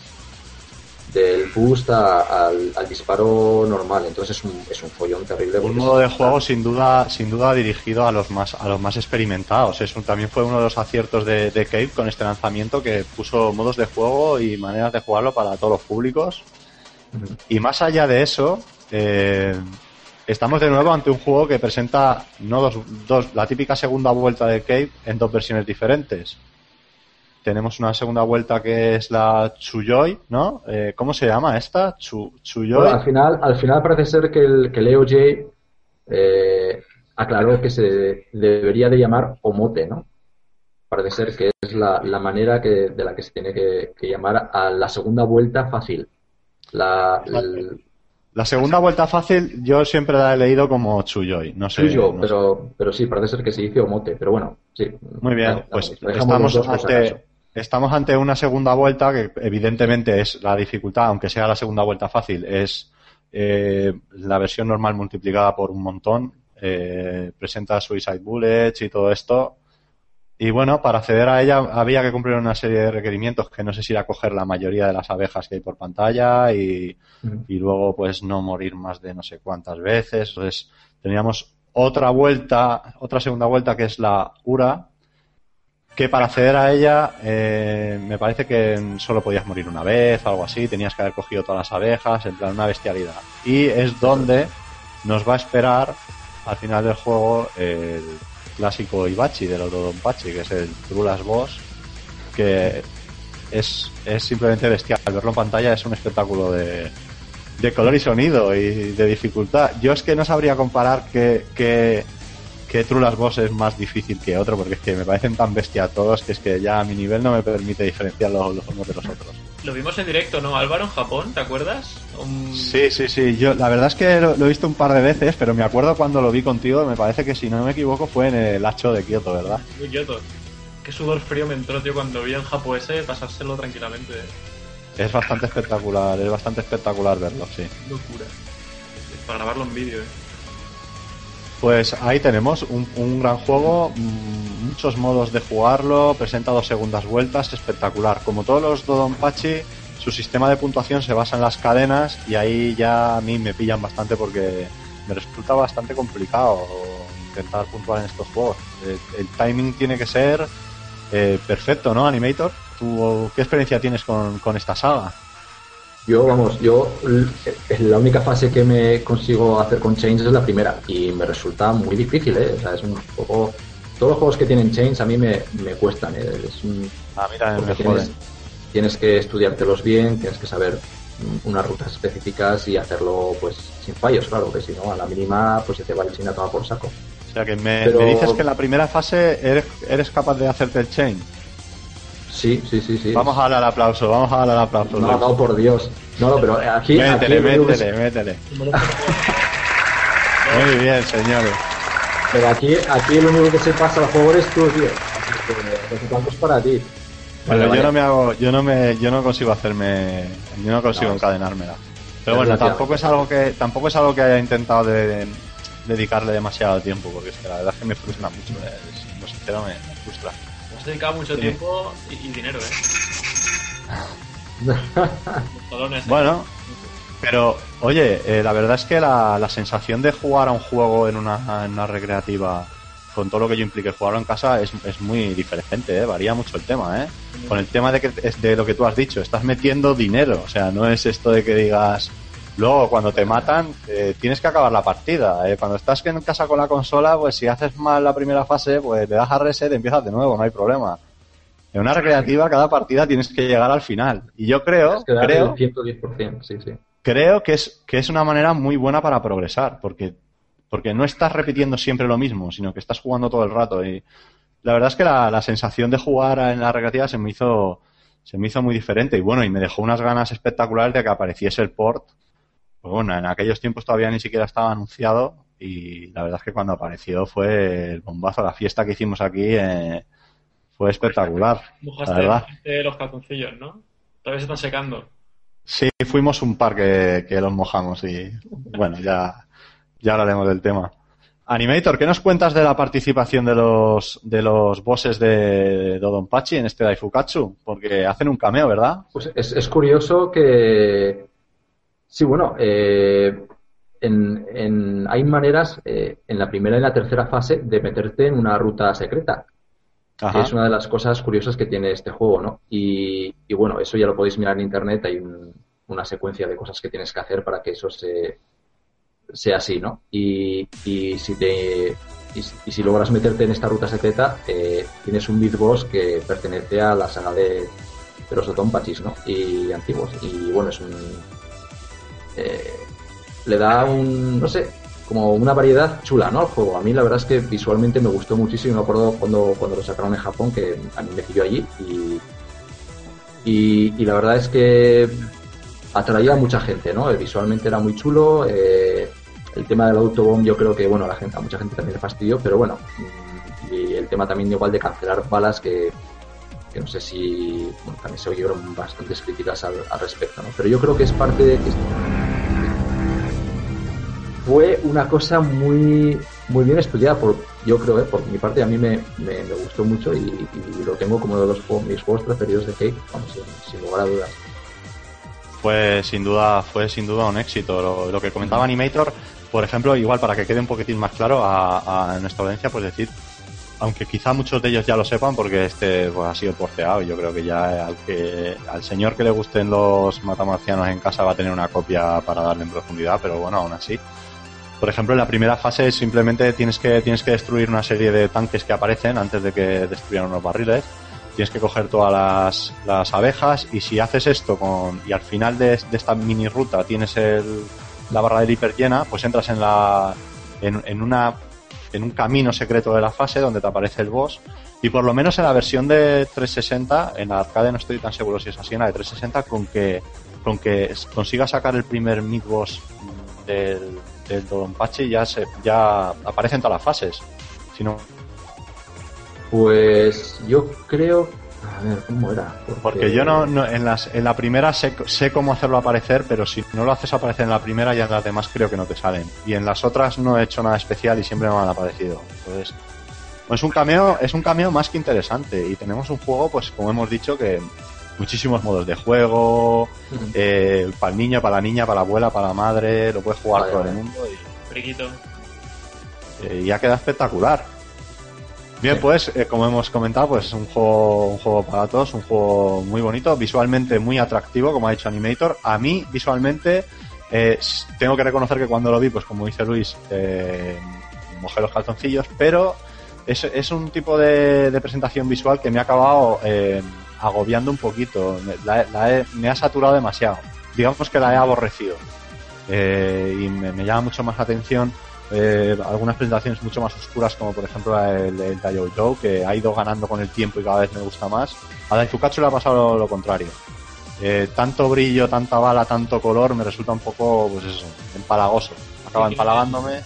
Del boost a- al, al disparo normal. Entonces es un, es un follón terrible.
Un modo de juego sin duda, sin duda dirigido a los más, a los más experimentados. Es un- también fue uno de los aciertos de, de Cave con este lanzamiento que puso modos de juego y maneras de jugarlo para todos los públicos. Y más allá de eso, eh, estamos de nuevo ante un juego que presenta no dos, dos, la típica segunda vuelta de Cave en dos versiones diferentes. Tenemos una segunda vuelta que es la Chuyoy, ¿no? Eh, ¿Cómo se llama esta? Chu, Chuyoy.
Bueno, al final, al final parece ser que el que Leo J eh, aclaró que se debería de llamar Omote, ¿no? Parece ser que es la, la manera que, de la que se tiene que, que llamar a la segunda vuelta fácil. La, el-
La segunda vuelta fácil yo siempre la he leído como Chuyoy, no sé. no sé.
pero, pero sí, parece ser que se dice Omote, pero bueno, sí.
Muy bien,
Vamos,
pues estamos ante, estamos ante una segunda vuelta que evidentemente es la dificultad, aunque sea la segunda vuelta fácil, es eh, la versión normal multiplicada por un montón. Eh, presenta Suicide Bullets y todo esto. Y bueno, para acceder a ella había que cumplir una serie de requerimientos que no sé si era coger la mayoría de las abejas que hay por pantalla y, y luego pues no morir más de no sé cuántas veces. Entonces teníamos otra vuelta, otra segunda vuelta que es la URA, que para acceder a ella eh, me parece que solo podías morir una vez, algo así, tenías que haber cogido todas las abejas, en plan una bestialidad. Y es donde nos va a esperar al final del juego el clásico Ibachi del Odonpachi, que es el Trulas Boss, que es, es simplemente bestial. Verlo en pantalla es un espectáculo de, de color y sonido y de dificultad. Yo es que no sabría comparar que, que Trulas Boss es más difícil que otro, porque es que me parecen tan bestia todos que es que ya a mi nivel no me permite diferenciar los, los unos de los otros.
Lo vimos en directo, ¿no, Álvaro, en Japón? ¿Te acuerdas?
Sí, sí, sí. Yo, la verdad es que lo, lo he visto un par de veces, pero me acuerdo cuando lo vi contigo, me parece que si no me equivoco fue en el Hacho de Kioto, ¿verdad?
Muy quieto. Qué sudor frío me entró, tío, cuando vi el Japo ese pasárselo tranquilamente.
Es bastante espectacular, es bastante espectacular verlo, sí.
Locura. Para grabarlo en vídeo, eh.
Pues ahí tenemos un, un gran juego, mm, muchos modos de jugarlo, presenta dos segundas vueltas, espectacular. Como todos los Dodonpachi, su sistema de puntuación se basa en las cadenas y ahí ya a mí me pillan bastante porque me resulta bastante complicado intentar puntuar en estos juegos. El, el timing tiene que ser eh, perfecto, ¿no, Animator? ¿Tú qué experiencia tienes con, con esta saga?
Yo, vamos, yo l- la única fase que me consigo hacer con Chains es la primera y me resulta muy difícil, ¿eh? O sea, es un juego... Todos los juegos que tienen Chains a mí me, me cuestan, ¿eh? Es un,
Ah, mira,
porque
me
tienes, tienes que estudiártelos bien, tienes que saber mm, unas rutas específicas y hacerlo pues sin fallos, claro, que si no, a la mínima pues se te va el China toma por saco.
O sea, que me,
Pero-
me dices que en la primera fase eres, eres capaz de hacerte el chain.
Sí, sí, sí, sí.
Vamos a darle el aplauso, vamos a darle el aplauso.
No, no, por Dios. No, no, pero aquí...
métele,
aquí
métele, métele. Muy bien, señores.
Pero aquí, aquí lo único que se pasa al juego eres tú, tío. Los para ti.
Bueno,
Vale,
yo
vale.
no me hago, yo no me, yo no consigo hacerme, yo no consigo
No,
encadenármela. Pero
es
bueno, tampoco es algo que, tampoco es algo que haya intentado de, dedicarle demasiado tiempo, porque es que la verdad es que me frustra mucho, eh, siendo sincero, me, me frustra.
Has dedicado mucho
Sí.
tiempo y, y dinero, ¿eh? Talones, ¿eh?
Bueno, pero oye, eh, la verdad es que la, la sensación de jugar a un juego en una, en una recreativa, con todo lo que yo implique jugarlo en casa, es, es muy diferente, ¿eh? varía mucho el tema, ¿eh? Con el tema de que de lo que tú has dicho, estás metiendo dinero, o sea, no es esto de que digas, luego cuando te matan eh, tienes que acabar la partida, ¿eh? cuando estás en casa con la consola, pues si haces mal la primera fase, pues le das a reset y empiezas de nuevo, no hay problema. En una recreativa cada partida tienes que llegar al final. Y yo creo,
que
creo,
el 110%, sí, sí.
creo que es, que es una manera muy buena para progresar, porque, porque no estás repitiendo siempre lo mismo, sino que estás jugando todo el rato. Y la verdad es que la, la sensación de jugar en la recreativa se me hizo, se me hizo muy diferente. Y bueno, y me dejó unas ganas espectaculares de que apareciese el port. Pues bueno, en aquellos tiempos todavía ni siquiera estaba anunciado. Y la verdad es que cuando apareció fue el bombazo. La fiesta que hicimos aquí eh, fue espectacular. La
Mojaste,
verdad.
mojaste los calzoncillos, ¿no? Todavía se están secando.
Sí, fuimos un par que, que los mojamos y bueno, ya, ya hablaremos del tema. Animator, ¿qué nos cuentas de la participación de los, de los bosses de Dodonpachi en este Daifukatsu? Porque hacen un cameo, ¿verdad?
Pues es, es curioso que. Sí, bueno, eh, en, en- hay maneras eh, en la primera y la tercera fase de meterte en una ruta secreta.
Ajá.
Es una de las cosas curiosas que tiene este juego, ¿no? Y, y bueno, eso ya lo podéis mirar en internet. Hay un- una secuencia de cosas que tienes que hacer para que eso se, sea así, ¿no? Y, y si te y, si- y si logras meterte en esta ruta secreta, eh, tienes un Big Boss que pertenece a la saga de, de los Otompachis, ¿no? Y antiguos. Y bueno, es un. Eh, le da un. No sé, como una variedad chula, ¿no? Al juego. A mí la verdad es que visualmente me gustó muchísimo. Me acuerdo cuando, cuando lo sacaron en Japón, que a mí me pilló allí. Y, y, la verdad es que atraía a mucha gente, ¿no? Visualmente era muy chulo. eh, el tema del autobomb yo creo que, bueno, a, la gente, a mucha gente también le fastidió, pero bueno. mm, Y el tema también igual de cancelar balas que, que no sé si bueno, también se oyeron bastantes críticas al, al respecto, ¿no? Pero yo creo que es parte de que fue una cosa muy muy bien estudiada por yo creo, ¿eh? por mi parte a mí me, me, gustó mucho y, lo tengo como uno de los mis juegos preferidos de Cake, vamos, sin, lugar a dudas.
Fue sin duda, fue sin duda un éxito. Lo, que comentaba Animator, por ejemplo, igual para que quede un poquitín más claro a, nuestra audiencia, pues decir, aunque quizá muchos de ellos ya lo sepan, porque este pues, ha sido porteado, y yo creo que ya al al señor que le gusten los matamarcianos en casa va a tener una copia para darle en profundidad, pero bueno, aún así. Por ejemplo, en la primera fase simplemente tienes que, tienes que destruir una serie de tanques que aparecen antes de que destruyan unos barriles. Tienes que coger todas las, las abejas y si haces esto con, y al final de, esta mini ruta tienes el, la barra del hiper llena, pues entras en la, en, en una, en un camino secreto de la fase donde te aparece el boss. Y por lo menos en la versión de 360, en la arcade no estoy tan seguro si es así, en la de 360, con que, con que consigas sacar el primer mid boss del, del Donpachi ya se, ya aparecen todas las fases. Si no,
Pues yo creo, a ver, ¿cómo era?
porque yo no, no- en, las, en la primera sé, sé cómo hacerlo aparecer, pero si no lo haces aparecer en la primera, ya en las demás creo que no te salen. Y en las otras no he hecho nada especial y siempre me han aparecido. Entonces, es un cameo, es un cameo más que interesante. Y tenemos un juego, pues como hemos dicho, que, muchísimos modos de juego, eh, para el niño, para la niña, para la abuela, para la madre, lo puedes jugar todo el mundo y,
Friquito.
eh, ya queda espectacular. Bien, pues, eh, como hemos comentado, pues es un juego, un juego para todos, un juego muy bonito, visualmente muy atractivo, como ha dicho Animator. A mí, visualmente, eh, tengo que reconocer que cuando lo vi, pues como dice Luis, eh, mojé los calzoncillos, pero es, es un tipo de, de presentación visual que me ha acabado eh, agobiando un poquito, me, la he- la he- me ha saturado demasiado. Digamos que la he aborrecido. Eh, y me, me llama mucho más la atención eh, algunas presentaciones mucho más oscuras como por ejemplo del, el Taiyo Joe que ha ido ganando con el tiempo y cada vez me gusta más a Daifukachu le ha pasado lo, lo contrario Eh, tanto brillo, tanta bala, tanto color me resulta un poco pues eso, empalagoso acaba empalagándome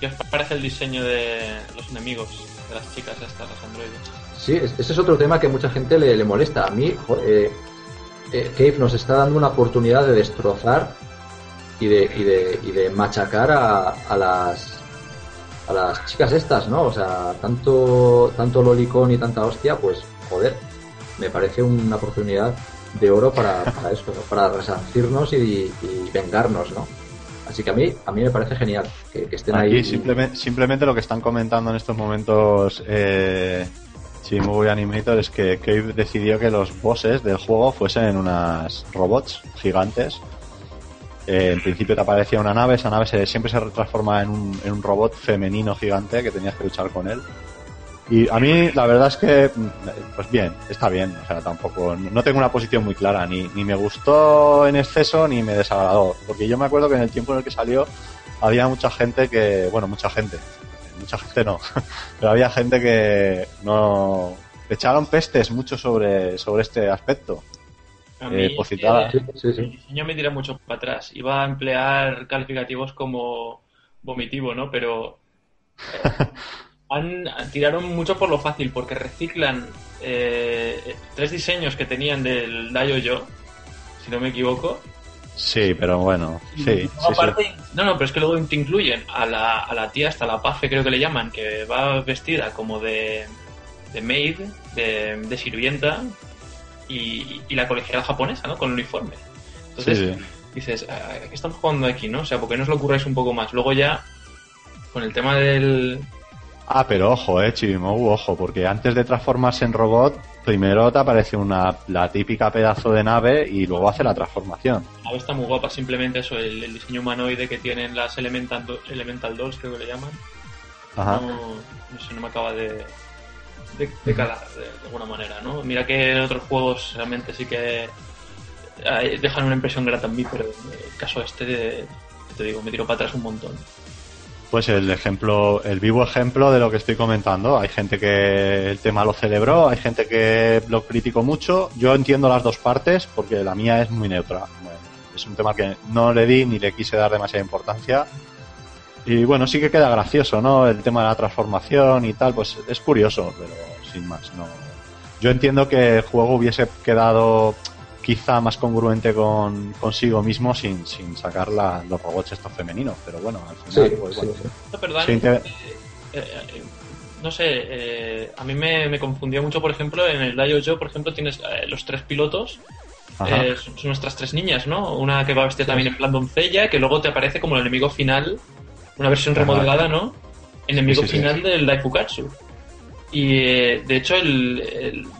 ¿Qué os parece el diseño de los enemigos, de las chicas estas, los androides?
Sí, es- ese es otro tema que mucha gente le, le molesta. A mí, eh, eh, Cave nos está dando una oportunidad de destrozar y de, y de, y de machacar a, a las a las chicas estas, ¿no? O sea, tanto, tanto lolicón y tanta hostia, pues, joder, me parece una oportunidad de oro para, para eso, ¿no? para resarcirnos y, y vengarnos, ¿no? Así que a mí, a mí me parece genial que, que estén
Aquí
ahí.
simplemente, simplemente lo que están comentando en estos momentos eh, Chimugu y Animator es que Cave decidió que los bosses del juego fuesen unas robots gigantes. Eh, en principio te aparecía una nave, esa nave se, siempre se transforma en un, en un robot femenino gigante que tenías que luchar con él. Y a mí la verdad es que, mm, pues bien, está bien, o sea, tampoco, no tengo una posición muy clara, ni, ni me gustó en exceso ni me desagradó, porque yo me acuerdo que en el tiempo en el que salió había mucha gente que, bueno, mucha gente, mucha gente no, pero había gente que no echaron pestes mucho sobre, sobre este aspecto.
A
Eh,
mí, eh,
Sí, sí,
diseño me tira mucho para atrás. Iba a emplear calificativos como vomitivo, ¿no? Pero eh, han, tiraron mucho por lo fácil, porque reciclan eh, tres diseños que tenían del Daioyo, si no me equivoco.
Sí, pero bueno, sí,
No, no, pero es que luego te incluyen a la, a la tía, hasta la Pafe creo que le llaman, que va vestida como de, de maid, de, de sirvienta, y, y la colegiala japonesa, ¿no? Con el uniforme. Entonces,
Sí,
dices, "Ah, ¿qué estamos jugando aquí, no? O sea, ¿por qué no os lo curráis un poco más? Luego ya, con el tema del...
Ah, pero ojo, eh, Chibimogu, ojo, porque antes de transformarse en robot, primero te aparece una, la típica pedazo de nave y luego hace la transformación.
A ver, está muy guapa, simplemente eso, el, el diseño humanoide que tienen las Elemental, Elemental Dolls, creo que le llaman.
Ajá.
no, no sé, no me acaba de, de, de calar de, de alguna manera, ¿no? Mira que en otros juegos realmente sí que eh, dejan una impresión grata en mí, pero en el caso este, te digo, me tiro para atrás un montón.
Pues el ejemplo, el vivo ejemplo de lo que estoy comentando. Hay gente que el tema lo celebró, hay gente que lo criticó mucho. Yo entiendo las dos partes porque la mía es muy neutra. Es un tema que no le di ni le quise dar demasiada importancia. Y bueno, sí que queda gracioso, ¿no? El tema de la transformación y tal, pues es curioso, pero sin más, no. Yo entiendo que el juego hubiese quedado quizá más congruente con consigo mismo sin, sin sacar la- los robots estos femeninos, pero bueno, al
Sí,
final, pues
sí,
bueno.
sí.
No, perdón,
Sí, te-
eh, eh, no sé, eh, a mí me, me confundió mucho, por ejemplo, en el Joe, por ejemplo, tienes eh, los tres pilotos, eh, son son nuestras tres niñas, ¿no? Una que va vestida también en plan doncella, que luego te aparece como el enemigo final, una versión
Ajá.
remodelada, ¿no? Enemigo
Sí, sí, sí.
final del Daifukatsu. Y eh, de hecho, el, el,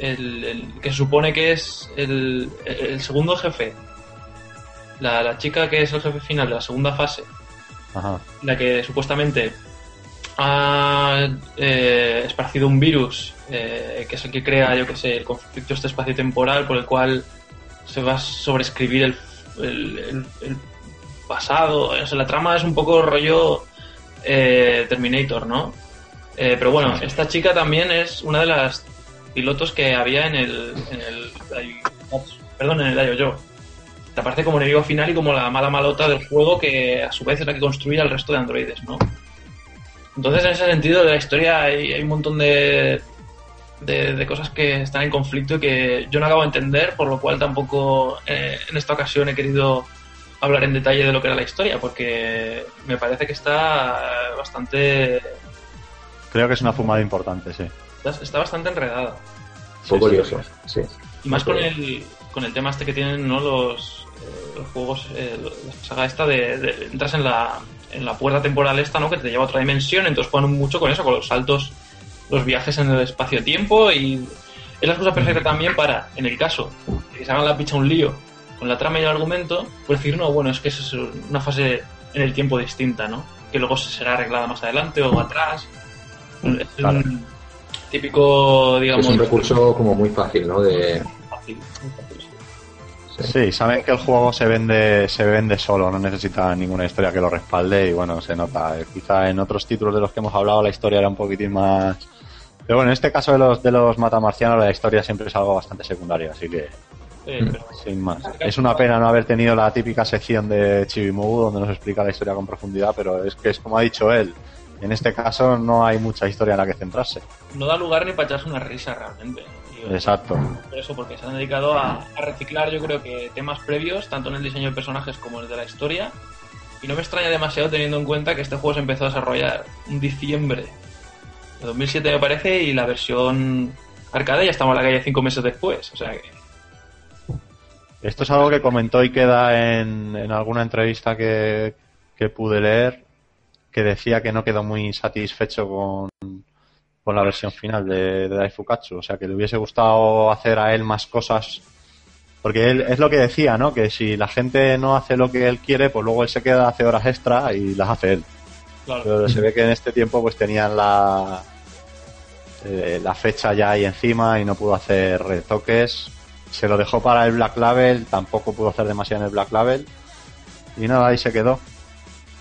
el- el que se supone que es el, el segundo jefe, la, la chica que es el jefe final de la segunda fase,
Ajá.
la que supuestamente ha eh, esparcido un virus eh, que es el que crea, yo que sé, el conflicto este espacio-temporal por el cual se va a sobreescribir el, el, el- el pasado. O sea, la trama es un poco rollo eh, Terminator, ¿no? Eh, pero bueno, esta chica también es una de las pilotos que había en el, en el perdón, en el Daiojo. Te aparece como enemigo final y como la mala malota del juego que a su vez es la que construye al resto de androides, ¿no? Entonces, en ese sentido de la historia hay, hay un montón de, de, de cosas que están en conflicto y que yo no acabo de entender, por lo cual tampoco eh, en esta ocasión he querido hablar en detalle de lo que era la historia, porque me parece que está bastante
Creo que es una fumada importante, sí.
Está, bastante enredada.
Un poco
Sí, sí.
lioso, sí.
Y más con el, con el tema este que tienen ¿no? los, eh, los juegos, eh, la saga esta de, de- entras en la, en la puerta temporal esta, ¿no? Que te lleva a otra dimensión, entonces juegan mucho con eso, con los saltos, los viajes en el espacio-tiempo y es la excusa perfecta también para, en el caso de que se hagan la picha un lío con la trama y el argumento, pues decir, no, bueno, es que eso es una fase en el tiempo distinta, ¿no? Que luego se será arreglada más adelante o atrás. Es
Claro.
un típico, digamos...
Es un recurso como muy fácil, ¿no? De,
fácil, muy fácil,
sí. Saben que el juego se vende, se vende solo, no necesita ninguna historia que lo respalde y bueno, se nota. Eh, Quizá en otros títulos de los que hemos hablado la historia era un poquitín más... Pero bueno, en este caso de los, de los matamarcianos la historia siempre es algo bastante secundario, así que
Eh, pero-
sin más. Es una pena no haber tenido la típica sección de Chibimugu donde nos explica la historia con profundidad, pero es que es como ha dicho él, en este caso no hay mucha historia en la que centrarse.
no da lugar ni para echarse una risa realmente.
Exacto.
Por eso, porque se han dedicado a, a reciclar, yo creo que temas previos, tanto en el diseño de personajes como en el de la historia. Y no me extraña demasiado teniendo en cuenta que este juego se empezó a desarrollar en diciembre de 2007, me parece, y la versión arcade ya estamos a la calle cinco meses después. O sea que.
Esto es algo que comentó y queda en, en alguna entrevista que, que pude leer, que decía que no quedó muy satisfecho con, con la versión final de, de Daifukatsu. O sea, que le hubiese gustado hacer a él más cosas. Porque él es lo que decía, ¿no? Que si la gente no hace lo que él quiere, pues luego él se queda, hace horas extra y las hace él.
Claro,
Pero se ve que en este tiempo pues tenían la, eh, la fecha ya ahí encima y no pudo hacer retoques. Se lo dejó para el Black Label, tampoco pudo hacer demasiado en el Black Label. Y nada, ahí se quedó.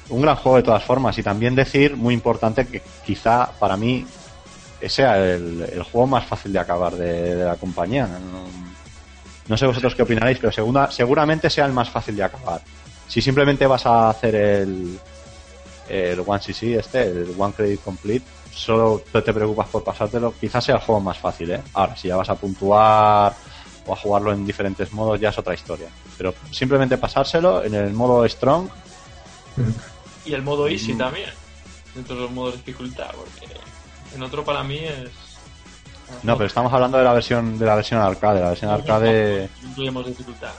Un gran juego de todas formas. Y también decir, muy importante, que quizá para mí sea el, el juego más fácil de acabar de, la compañía. No, sé vosotros qué opinaréis, pero seguramente sea el más fácil de acabar. Si simplemente vas a hacer el, el One CC, este, el One Credit Complete, solo te, preocupas por pasártelo, quizás sea el juego más fácil, ¿eh? Ahora, si ya vas a puntuar o a jugarlo en diferentes modos, ya es otra historia. Pero simplemente pasárselo en el modo Strong,
y el modo easy
Mm.
también, dentro de los modos de dificultad, porque en otro para mí es.
no, pero estamos hablando de la versión de la versión arcade, la versión arcade
incluimos dificultad.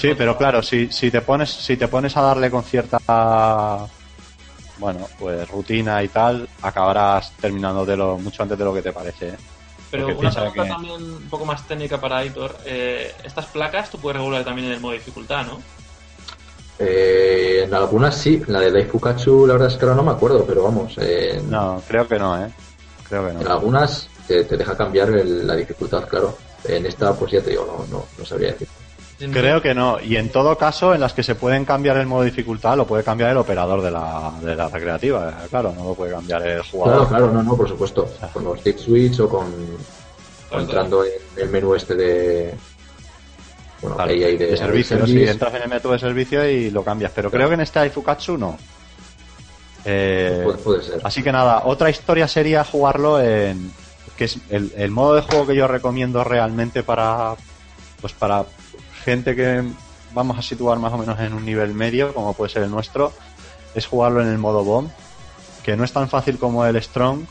Sí, pero claro, si, si te pones si te pones a darle con cierta bueno, pues rutina y tal, acabarás terminándotelo mucho antes de lo que te parece. ¿eh?
Pero
Porque
una pregunta
que-
también un poco más técnica para Aitor. Eh, estas placas tú puedes regular también en el modo dificultad, ¿no?
Eh, en algunas sí, la de Daifukatsu la verdad es que ahora no me acuerdo, pero vamos, eh,
No, creo que no, ¿eh? Creo que
en
no.
algunas te, te deja cambiar el- la dificultad, claro. En esta pues ya te digo, no, no, no sabría decir.
Creo que no. Y en todo caso, en las que se pueden cambiar el modo dificultad, lo puede cambiar el operador de la, de la recreativa. eh, Claro, no lo puede cambiar el jugador.
Claro, claro, no, no, por supuesto. Con los dip switch o con o
Claro,
entrando en el menú este de bueno, hay de,
de servicio,
de
sí,
service.
entras en el método de servicio y lo cambias. Pero creo que en este Aifukatsu no. Eh,
Puede, puede ser.
Así que nada, otra historia sería jugarlo en que es el, el modo de juego que yo recomiendo realmente para pues para gente que vamos a situar más o menos en un nivel medio, como puede ser el nuestro, es jugarlo en el modo bomb, que no es tan fácil como el strong.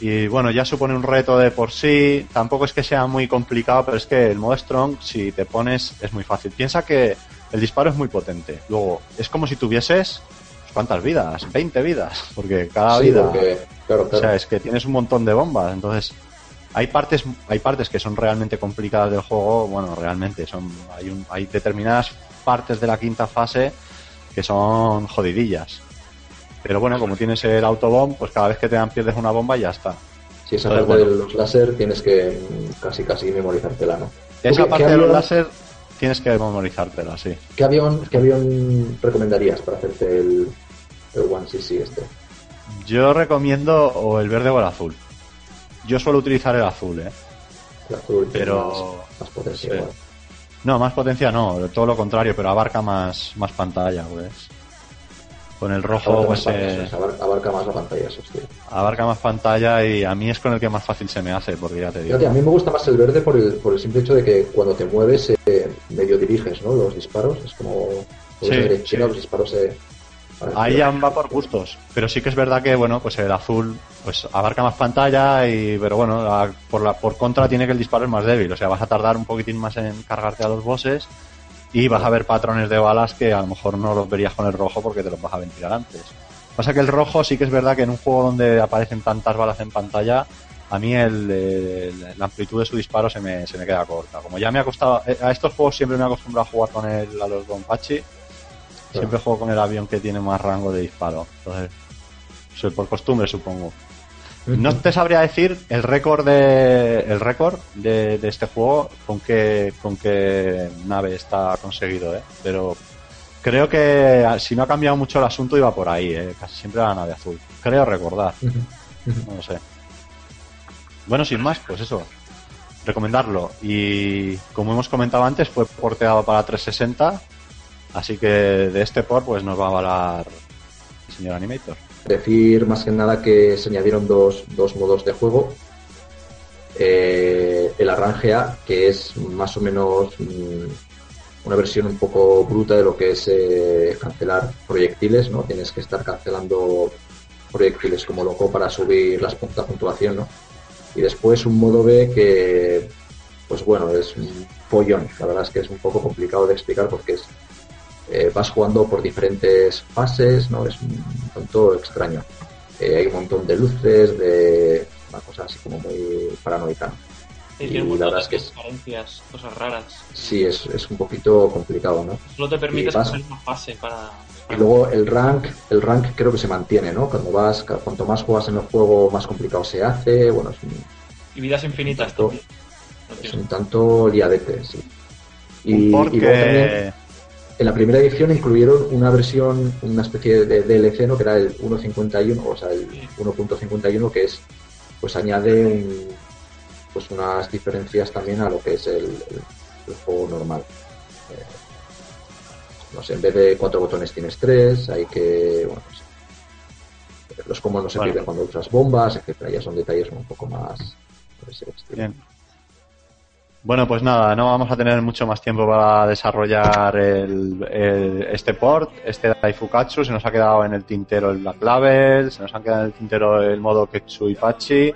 Y bueno, ya supone un reto de por sí, tampoco es que sea muy complicado, pero es que el modo strong, si te pones, es muy fácil. Piensa que el disparo es muy potente. Luego, es como si tuvieses, ¿cuántas vidas? 20 vidas, porque cada
Sí,
vida...
porque, claro,
O
claro.
sea, es que tienes un montón de bombas, entonces hay partes hay partes que son realmente complicadas del juego, bueno, realmente son hay un, hay determinadas partes de la quinta fase que son jodidillas. Pero bueno, como tienes el autobomb, pues cada vez que te dan pierdes una bomba y ya está.
si esa
entonces,
parte
bueno.
de los láser tienes que casi casi memorizártela, ¿no?
Esa parte de los láser tienes que memorizártela, sí.
¿Qué avión, qué avión recomendarías para hacerte el, el One CC este?
Yo recomiendo o el verde o el azul. Yo suelo utilizar el azul, ¿eh?
El azul tiene
Pero-
más, más potencia.
sí. No, más potencia no, todo lo contrario, pero abarca más, más pantalla, pues. Con el rojo,
Abarca,
pues,
más,
eh,
abarca, abarca más la pantalla, eso sí.
abarca más pantalla y a mí es con el que más fácil se me hace, porque ya te digo.
Fíjate, a mí me gusta más el verde por el, por el simple hecho de que cuando te mueves eh, medio diriges ¿no? los disparos. Es como
Sí,
sí,
sí.
los disparos se,
Ahí ya va por gustos, pero sí que es verdad que bueno, pues el azul pues abarca más pantalla y pero bueno, la- por la por contra tiene que el disparo es más débil, o sea, vas a tardar un poquitín más en cargarte a los bosses y vas a ver patrones de balas que a lo mejor no los verías con el rojo porque te los vas a ventilar antes. Pasa que el rojo sí que es verdad que en un juego donde aparecen tantas balas en pantalla, a mí el, la amplitud de su disparo se me, se me queda corta. Como ya me ha costado, eh, a estos juegos siempre me he acostumbrado a jugar con el, a los Gonpachi, siempre juego con el avión que tiene más rango de disparo. Entonces, soy por costumbre supongo. No te sabría decir el récord de el récord de, de este juego con qué con qué nave está conseguido, ¿eh? pero creo que si no ha cambiado mucho el asunto iba por ahí, ¿eh? casi siempre la nave azul. Creo recordar, no lo sé. Bueno, sin más, pues eso, recomendarlo y como hemos comentado antes fue porteado para 360, así que de este port pues nos va a avalar el señor Animator.
Decir más que nada que se añadieron dos, dos modos de juego. Eh, el A, que es más o menos mm, una versión un poco bruta de lo que es eh, cancelar proyectiles, ¿no? Tienes que estar cancelando proyectiles como loco para subir las pun- la puntuación, ¿no? Y después un modo B que, pues bueno, es un follón. La verdad es que es un poco complicado de explicar porque es eh, vas jugando por diferentes fases, ¿no? Es un tanto extraño. Eh, hay un montón de luces, de una cosa así como muy paranoica. ¿no?
Y
la verdad es que es-
transparencias, cosas raras.
Sí, es, es un poquito complicado, ¿no?
Solo te permite hacer una fase para...
Y luego el rank, el rank creo que se mantiene, ¿no? Cuando vas, cuanto más juegas en el juego, más complicado se hace. Bueno, es un,
Y vidas infinitas. No
es un tanto liadete, sí. Y,
Un port
y luego también-
que
En la primera edición incluyeron una versión, una especie de DLC, ¿no? Que era el 1.51, o sea, el 1.51, que es, pues añade un, pues unas diferencias también a lo que es el, el- el juego normal. Eh, no sé, en vez de cuatro botones tienes tres, hay que, bueno, no sé. los combos no se
Bueno.
pierden cuando usas bombas, etcétera. Ya son detalles un poco más estilo.
Bien. Bueno, pues nada, no vamos a tener mucho más tiempo para desarrollar el, el- este port, este Daifukatsu. Se nos ha quedado en el tintero el Black Label, se nos ha quedado en el tintero el modo Ketsui Pachi,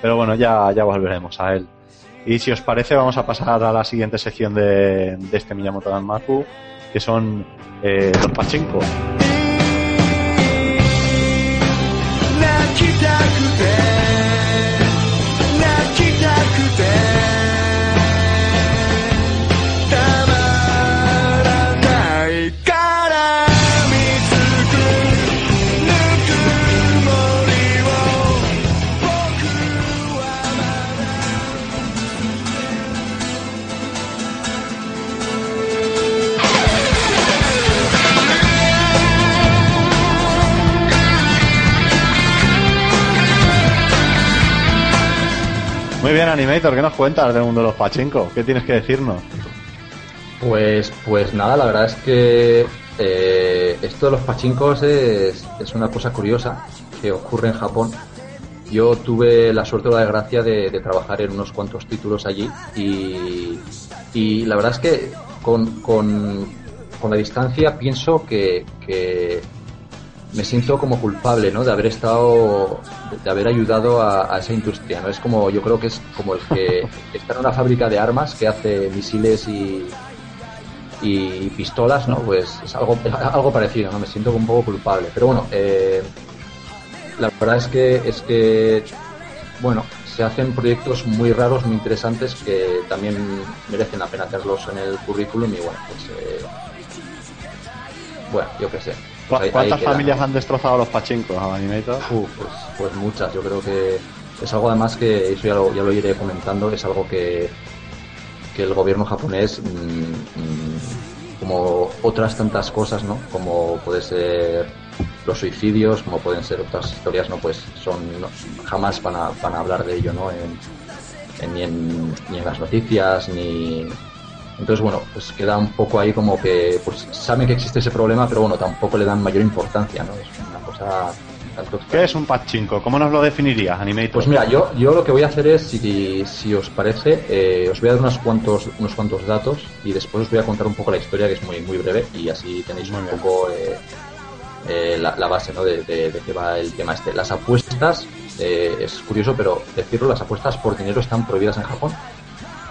pero bueno, ya, ya volveremos a él. Y si os parece, vamos a pasar a la siguiente sección de, de este Miyamoto Danmaku, que son eh, los pachinko.
泣きたくて
Muy bien, Animator, ¿qué nos cuentas del mundo de los pachinko? ¿Qué tienes que decirnos?
Pues, pues nada, la verdad es que eh, esto de los pachincos es, es una cosa curiosa que ocurre en Japón. Yo tuve la suerte o la desgracia de, de trabajar en unos cuantos títulos allí y, y la verdad es que con, con, con la distancia pienso que, que me siento como culpable, ¿no? De haber estado, de haber ayudado a, a esa industria, ¿no? Es como, yo creo que es como el que está en una fábrica de armas que hace misiles y, y pistolas, ¿no? Pues es algo, algo parecido, ¿no? Me siento un poco culpable. Pero bueno, eh, la verdad es que, es que, bueno, se hacen proyectos muy raros, muy interesantes que también merecen la pena tenerlos en el currículum y bueno, pues, eh, bueno, yo qué sé.
¿Cu-
Pues ahí-
¿Cuántas familias han destrozado los pachinko, Animator?
Uf, pues, pues muchas, yo creo que es algo además que eso ya lo, ya lo iré comentando, es algo que, que el gobierno japonés, mm, mm, como otras tantas cosas, ¿no? Como puede ser los suicidios, como pueden ser otras historias, ¿no? Pues son, no- jamás van a, van a hablar de ello, ¿no? En, en- ni, en, ni en las noticias, ni... Entonces, bueno, pues queda un poco ahí como que, pues saben que existe ese problema, pero bueno, tampoco le dan mayor importancia, ¿no? Es una cosa tanto
¿Qué es un pachinko? ¿Cómo nos lo definirías, Animator?
pues mira, yo, yo lo que voy a hacer es, si, si os parece, eh, os voy a dar unos cuantos, unos cuantos datos y después os voy a contar un poco la historia, que es muy, muy breve, y así tenéis
Muy
un
bien.
poco, eh, eh, la, la base ¿no? de, de, de qué va el tema este. Las apuestas, eh, es curioso, pero decirlo, las apuestas por dinero están prohibidas en Japón.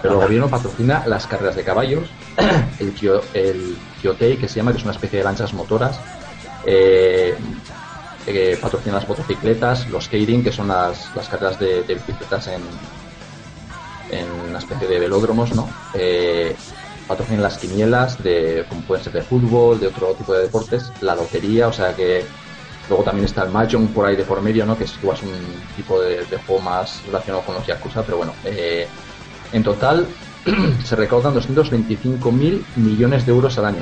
Pero el gobierno patrocina las carreras de caballos, el, kyo- el Kyotei, que se llama, que es una especie de lanchas motoras, eh, eh, patrocina las motocicletas, los skating, que son las, las carreras de, de bicicletas en, en una especie de velódromos, ¿no? Eh, patrocinan las quinielas, de, como pueden ser de fútbol, de otro tipo de deportes, la lotería, o sea que luego también está el Mahjong por ahí de por medio, ¿no? Que es igual es un tipo de, de juego más relacionado con los Yakuza, pero bueno, eh, en total se recaudan 225 mil millones de euros al año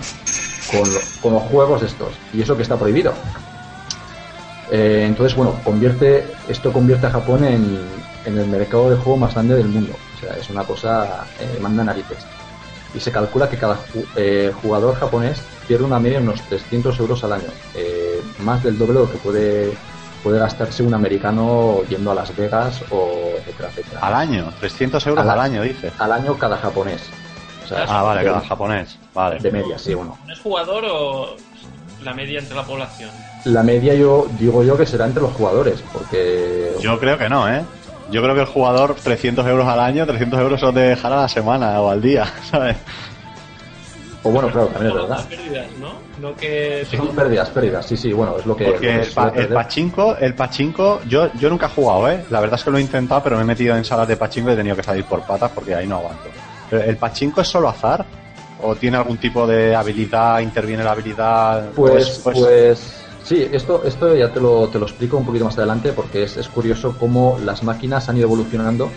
con, con los juegos estos, y eso que está prohibido. Eh, entonces, bueno, convierte, esto convierte a Japón en, en el mercado de juego más grande del mundo. O sea, es una cosa, eh, manda narices. Y se calcula que cada eh, jugador japonés pierde una media de unos 300 euros al año. Más del doble de lo que puede, puede gastarse un americano yendo a Las Vegas o etcétera, etcétera.
Al año, 300 euros
Al
al
año.
dice.
Al año cada japonés. O sea,
Ah, vale, cada japonés. Vale.
De media, sí, bueno.
¿Es jugador o la media entre la población?
La media yo digo yo que será entre los jugadores, porque
Yo creo que no, ¿eh? Yo creo que el jugador 300 euros al año, 300 euros son de dejar a la semana o al día, ¿sabes?
O bueno, claro, también es verdad.
pérdidas, ¿no? No que
Son pérdidas, pérdidas, sí, sí, bueno, es lo que, lo
Porque
que
el,
se
pa- el pachinko, el pachinko, yo, yo nunca he jugado, ¿eh? La verdad es que lo he intentado, pero me he metido en salas de pachinko y he tenido que salir por patas porque ahí no aguanto. Pero, ¿El pachinko es solo azar? ¿O tiene algún tipo de habilidad, interviene la habilidad?
Pues,
¿O es-
pues sí, esto, esto ya te lo, te lo explico un poquito más adelante porque es, es curioso cómo las máquinas han ido evolucionando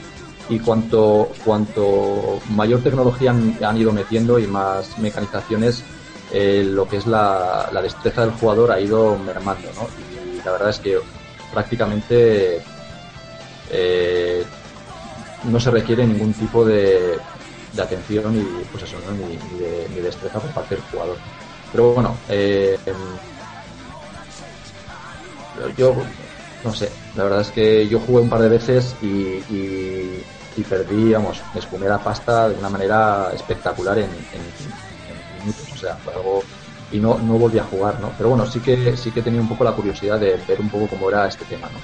y cuanto, cuanto mayor tecnología han, han ido metiendo y más mecanizaciones, eh, lo que es la, la destreza del jugador ha ido mermando, ¿no? Y la verdad es que prácticamente eh, no se requiere ningún tipo de, de atención y pues eso, ni, de, destreza por parte del jugador. Pero bueno, eh, yo no sé, la verdad es que yo jugué un par de veces y, y, y perdí, vamos, me esfumé la pasta de una manera espectacular en, en, en minutos, o sea, fue algo y no, no volví a jugar, ¿no? Pero bueno, sí que sí que tenía un poco la curiosidad de ver un poco cómo era este tema, ¿no?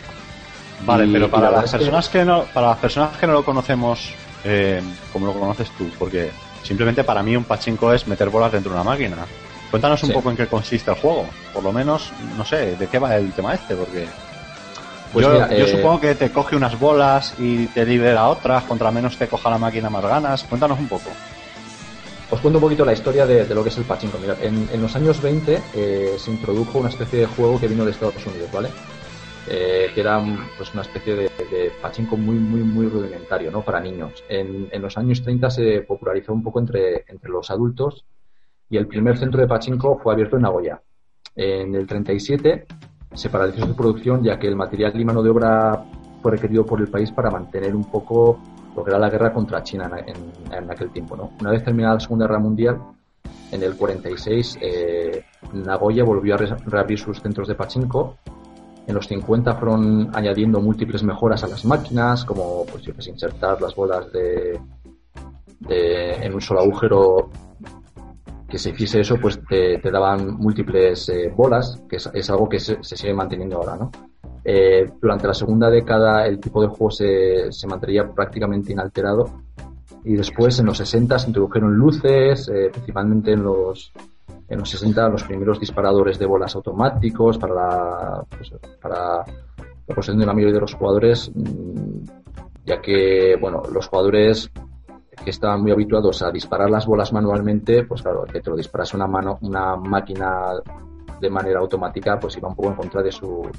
Vale,
Y-
pero para
la
las
verdad es que-
personas que no, para las personas que no lo conocemos eh, como lo conoces tú, porque simplemente para mí un pachinko es meter bolas dentro de una máquina. Cuéntanos un
Sí.
poco en qué consiste el juego. Por lo menos, no sé, de qué va el tema este, porque
Pues
yo,
mira,
yo
eh,
supongo que te coge unas bolas y te libera otras, contra menos te coja la máquina más ganas. Cuéntanos un poco.
Os cuento un poquito la historia de, de lo que es el pachinko. Mirad, en, en los años 20 eh, se introdujo una especie de juego que vino de Estados Unidos, ¿vale? Eh, que era pues una especie de, de pachinko muy, muy, muy rudimentario, ¿no? Para niños. En, en los años 30 se popularizó un poco entre, entre los adultos y el primer centro de pachinko fue abierto en Nagoya. En el 37 se paralizó su producción ya que el material y mano de obra fue requerido por el país para mantener un poco lo que era la guerra contra China en, aquel tiempo. Una vez terminada la Segunda Guerra Mundial, en el 46, eh, Nagoya volvió a re- reabrir sus centros de pachinko. En los 50 fueron añadiendo múltiples mejoras a las máquinas, como pues, insertar las bolas de, de- en un solo agujero que se hiciese eso, pues te, te daban múltiples eh, bolas, que es, es algo que se, se sigue manteniendo ahora, ¿no? Eh, durante la segunda década el tipo de juego se, se mantendría prácticamente inalterado y después en los 60 se introdujeron luces, eh, principalmente en los en los 60 los primeros disparadores de bolas automáticos para la, pues, para la posesión de la mayoría de los jugadores, mm, ya que bueno los jugadores que estaban muy habituados a disparar las bolas manualmente, pues claro, que te lo disparase una mano, una máquina de manera automática, pues iba un poco en contra de su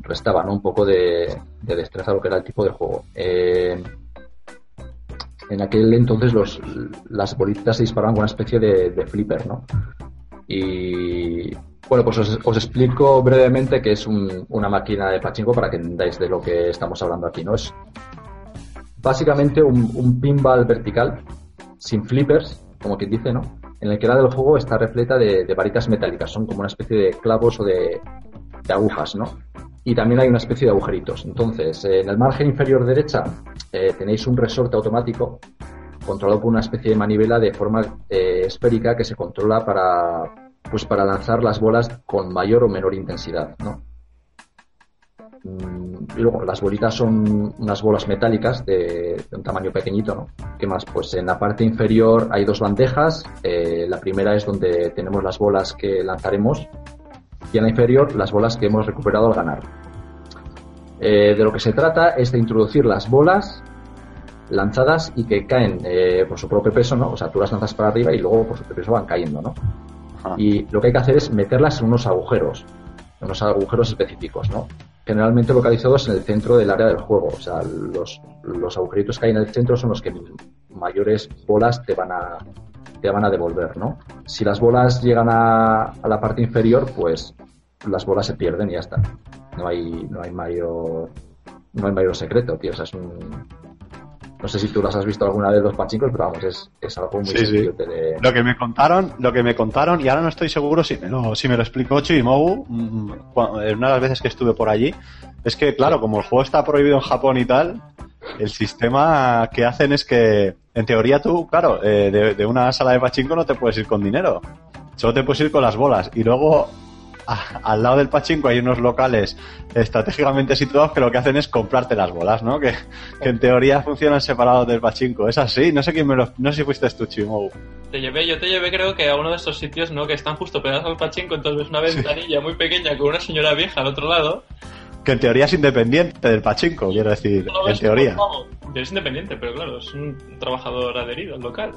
restaba, ¿no? Un poco de, de destreza lo que era el tipo de juego. Eh, en aquel entonces los, las bolitas se disparaban con una especie de, flipper, ¿no? Y bueno, pues os, explico brevemente qué es un- una máquina de pachinko para que entendáis de lo que estamos hablando aquí, ¿no? Básicamente un, pinball vertical sin flippers, como quien dice, ¿no? En el que la del juego está repleta de, varitas metálicas, son como una especie de clavos o de, de agujas, ¿no? Y también hay una especie de agujeritos. Entonces, eh, en el margen inferior derecha eh, tenéis un resorte automático controlado por una especie de manivela de forma eh, esférica que se controla para, pues para lanzar las bolas con mayor o menor intensidad, ¿no? Mm, Y luego las bolitas son unas bolas metálicas de, de un tamaño pequeñito, ¿no? ¿Qué más? Pues en la parte inferior hay dos bandejas. eh, la primera es donde tenemos las bolas que lanzaremos y en la inferior las bolas que hemos recuperado al ganar. Eh, de lo que se trata es de introducir las bolas lanzadas y que caen eh, por su propio peso, ¿no? O sea, tú las lanzas para arriba y luego por su propio peso van cayendo, ¿no?
Ajá.
Y lo que hay que hacer es meterlas en unos agujeros, en unos agujeros específicos, ¿no? Generalmente localizados en el centro del área del juego. O sea, los, los agujeritos que hay en el centro son los que mayores bolas te van a, te van a devolver, ¿no? Si las bolas llegan a, a la parte inferior, pues las bolas se pierden y ya está. No hay, no hay mayor, no hay mayor secreto, tío. O sea, es un, no sé si tú las has visto alguna vez los pachincos, pero vamos, es, es algo muy
Sí,
de-
Lo que me contaron, lo que me contaron, y ahora no estoy seguro si me lo, si me lo explicó Chimogu, mm, cua- en una de las veces que estuve por allí, es que, claro, como el juego está prohibido en Japón y tal, el sistema que hacen es que, en teoría tú, claro, eh, de, de una sala de pachinko no te puedes ir con dinero, solo te puedes ir con las bolas, y luego a- al lado del pachinko hay unos locales estratégicamente situados que lo que hacen es comprarte las bolas, ¿no? Que, que en teoría funcionan separados del pachinko. Es así, no sé quién me lo, no sé si fuiste tú, Chimogu.
Te llevé, yo te llevé creo que a uno de estos sitios, ¿no? Que están justo pegados al pachinko, entonces ves una ventanilla muy pequeña con una señora vieja al otro lado.
Que en teoría es independiente del pachinko, quiero decir,
lo
en teoría.
Es independiente, pero claro, es un trabajador adherido al local.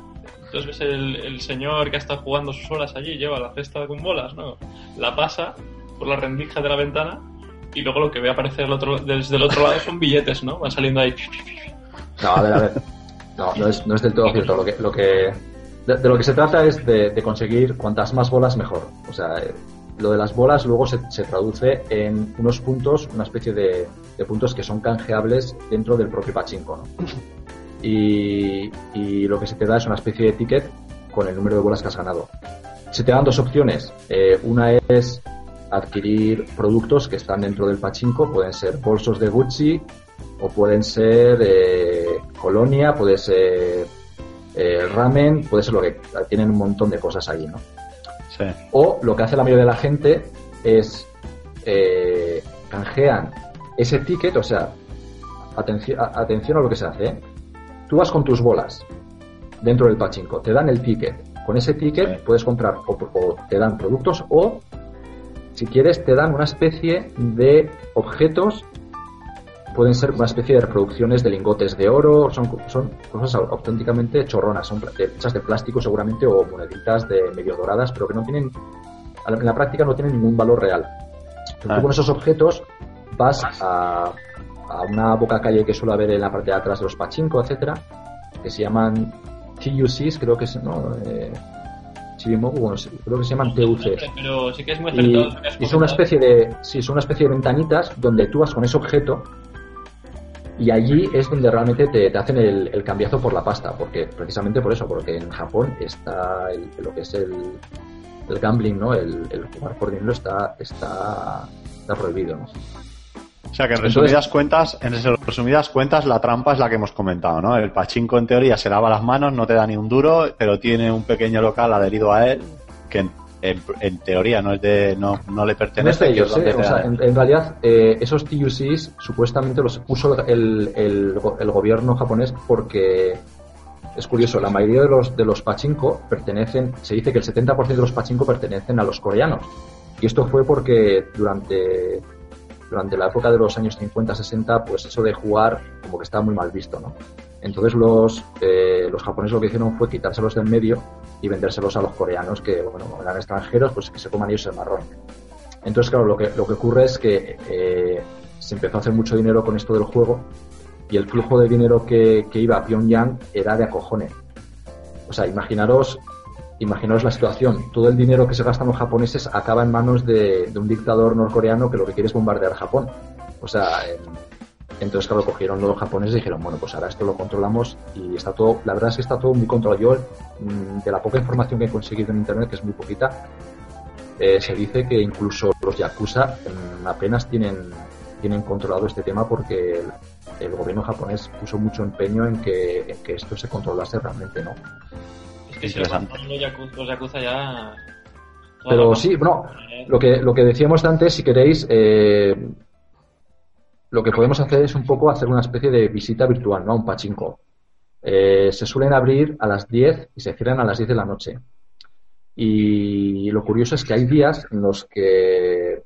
Entonces ves el, señor que ha estado jugando sus horas allí, lleva la cesta con bolas, ¿no? La pasa por la rendija de la ventana y luego lo que ve aparecer el otro, desde el otro lado son billetes, ¿no? Van saliendo ahí.
No, a ver, a ver. No, no es, no es del todo cierto. Lo que, lo que, de, lo que se trata es de, de conseguir cuantas más bolas mejor. O sea, eh, lo de las bolas luego se, se traduce en unos puntos, una especie de, de puntos que son canjeables dentro del propio pachinko, ¿no? Y, y lo que se te da es una especie de ticket con el número de bolas que has ganado. Se te dan dos opciones. Eh, una es adquirir productos que están dentro del pachinko, pueden ser bolsos de Gucci, o pueden ser eh, colonia, puede ser eh, ramen, puede ser lo que tienen un montón de cosas allí, ¿no?
Sí.
O lo que hace la mayoría de la gente es eh, canjean ese ticket, o sea, atención, atención a lo que se hace. ¿eh? Tú vas con tus bolas dentro del pachinko, te dan el ticket. Con ese ticket
Sí.
puedes comprar o, o te dan productos o, si quieres, te dan una especie de objetos pueden ser una especie de reproducciones de lingotes de oro, son, son cosas auténticamente chorronas, son hechas de plástico seguramente o moneditas de medio doradas, pero que no tienen, en la práctica no tienen ningún valor real. Pero
Ah.
tú con esos objetos vas a, a una boca calle que suele haber en la parte de atrás de los pachinko, etcétera, que se llaman TUCs, creo que es, ¿no? Eh, Chirimoku, bueno, creo que se llaman TUCs.
Pero sí que es muy
Y,
acertado
son una especie de sí, son una especie de ventanitas donde tú vas con ese objeto y allí es donde realmente te, te hacen el, el cambiazo por la pasta porque precisamente por eso porque en Japón está el- lo que es el, el gambling no el, el jugar por dinero está está, está prohibido ¿no?
O sea que en resumidas cuentas, en resumidas cuentas, la trampa es la que hemos comentado, ¿no? El pachinko en teoría se lava las manos, no te da ni un duro, pero tiene un pequeño local adherido a él que en, en- en teoría no es de, no, no le
No
pertenece. es
ellos, ¿eh? O sea, en, en realidad eh, esos TUCs supuestamente los puso el, el, el gobierno japonés porque es curioso, la mayoría de los, de los pachinko pertenecen, se dice que el 70% de los pachinko pertenecen a los coreanos. Y esto fue porque durante, durante la época de los años 50-60, pues eso de jugar como que estaba muy mal visto, ¿no? Entonces los, eh, los japoneses lo que hicieron fue quitárselos del medio y vendérselos a los coreanos que, bueno, eran extranjeros, pues que se coman ellos el marrón. Entonces, claro, lo que, lo que ocurre es que eh, se empezó a hacer mucho dinero con esto del juego y el flujo de dinero que, que iba a Pyongyang era de acojone. O sea, imaginaros, imaginaros la situación. Todo el dinero que se gastan los japoneses acaba en manos de, un dictador norcoreano que lo que quiere es bombardear Japón. O sea, en- entonces, claro, cogieron los japoneses y dijeron, bueno, pues ahora esto lo controlamos y está todo, la verdad es que está todo muy controlado. Yo, mm, de la poca información que he conseguido en internet, que es muy poquita, eh, se dice que incluso los Yakuza mm, apenas tienen, tienen controlado este tema porque el, gobierno japonés puso mucho empeño en que esto se controlase realmente, ¿no?
Es que los yakuza, ya
Pero sí, bueno, lo que, lo que decíamos antes, si queréis, eh, lo que podemos hacer es un poco hacer una especie de visita virtual, ¿no? Un pachinko. Eh, se suelen abrir a las 10 y se cierran a las 10 de la noche. Y lo curioso es que hay días en los que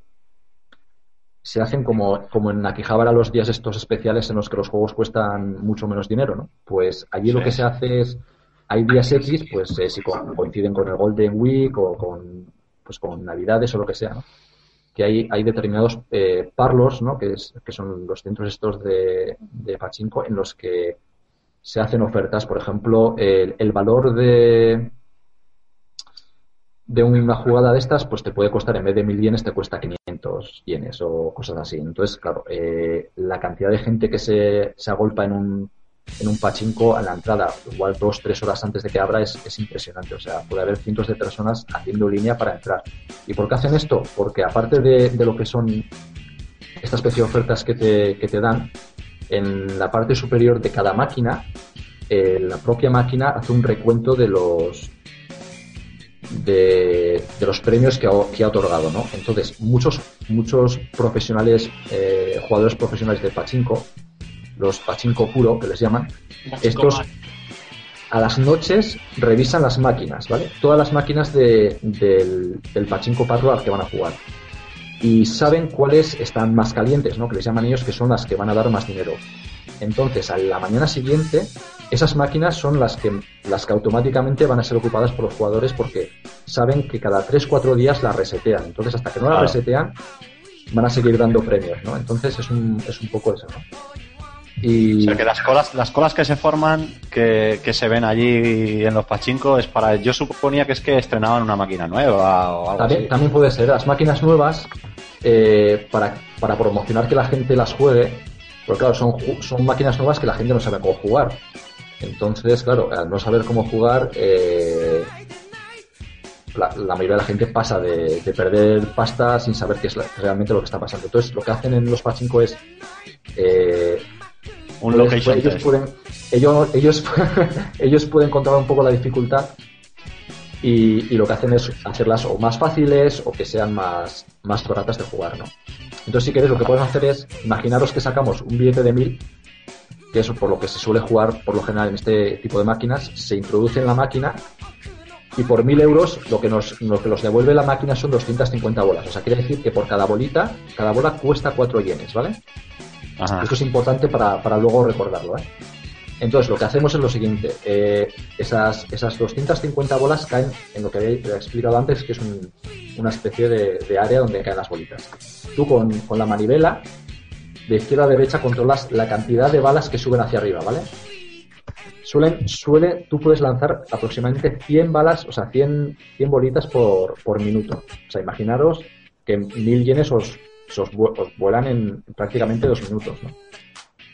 se hacen como, como en Akihabara los días estos especiales en los que los juegos cuestan mucho menos dinero, ¿no? Pues allí lo que se hace es, hay días X, pues eh, si co- coinciden con el Golden Week o con, pues con Navidades o lo que sea. Que hay, hay determinados eh, parlos, ¿no? Que, es, que son los centros estos de, de Pachinko en los que se hacen ofertas, por ejemplo, el, el valor de, de una jugada de estas, pues te puede costar, en vez de 1000 yenes, te cuesta 500 yenes o cosas así. Entonces, claro, eh, la cantidad de gente que se, se agolpa en un, en un pachinko a la entrada, igual dos, tres horas antes de que abra, es, es impresionante. O sea, puede haber cientos de personas haciendo línea para entrar. ¿Y por qué hacen esto? Porque aparte de, lo que son esta especie de ofertas que te, que te dan, en la parte superior de cada máquina, eh, la propia máquina hace un recuento de los de, los premios que ha, que ha otorgado, ¿no? Entonces, muchos, muchos profesionales, eh, jugadores profesionales de pachinko, los pachinko puro, que les llaman, estos a las noches revisan las máquinas, ¿vale? Todas las máquinas de- del, del pachinko parlo al que van a jugar. Y saben cuáles están más calientes, ¿no? Que les llaman ellos que son las que van a dar más dinero. Entonces, a la mañana siguiente, esas máquinas son las que, las que automáticamente van a ser ocupadas por los jugadores porque saben que cada 3-4 días las resetean. Entonces, hasta que no las
Claro.
resetean, van a seguir dando premios, ¿no? Entonces, es un, es un poco eso, ¿no? Y...
O sea, que las colas, las colas que se forman, que, que se ven allí en los pachinko, es para. Yo suponía que es que estrenaban una máquina nueva o algo
También,
así.
también puede ser. Las máquinas nuevas, eh, para, para promocionar que la gente las juegue, porque claro, son, son máquinas nuevas que la gente no sabe cómo jugar. Entonces, claro, al no saber cómo jugar, eh, la, la mayoría de la gente pasa de, de perder pasta sin saber qué es la- realmente lo que está pasando. Entonces, lo que hacen en los pachinko es... eh,
Un location
ellos pueden, ellos, ellos, ellos pueden controlar un poco la dificultad y, y lo que hacen es hacerlas o más fáciles o que sean más, más baratas de jugar, ¿no? Entonces, si queréis, lo que podemos hacer es, imaginaros que sacamos un billete de 1000, que es por lo que se suele jugar por lo general en este tipo de máquinas, se introduce en la máquina y por 1000 euros lo que, nos, lo que nos devuelve la máquina son 250 bolas. O sea, quiere decir que por cada bolita, cada bola cuesta 4 yenes, ¿vale?
Ajá.
Esto es importante para, para luego recordarlo. ¿eh? Entonces, lo que hacemos es lo siguiente: eh, esas, esas 250 bolas caen en lo que he explicado antes, que es un- una especie de, de área donde caen las bolitas. Tú con, con la manivela, de izquierda a derecha, controlas la cantidad de balas que suben hacia arriba, ¿vale? Suelen, suele, tú puedes lanzar aproximadamente 100 balas, o sea, 100, 100 bolitas por, por minuto. O sea, imaginaros que mil yenes os, se os, vu- os vuelan en prácticamente dos minutos, ¿no?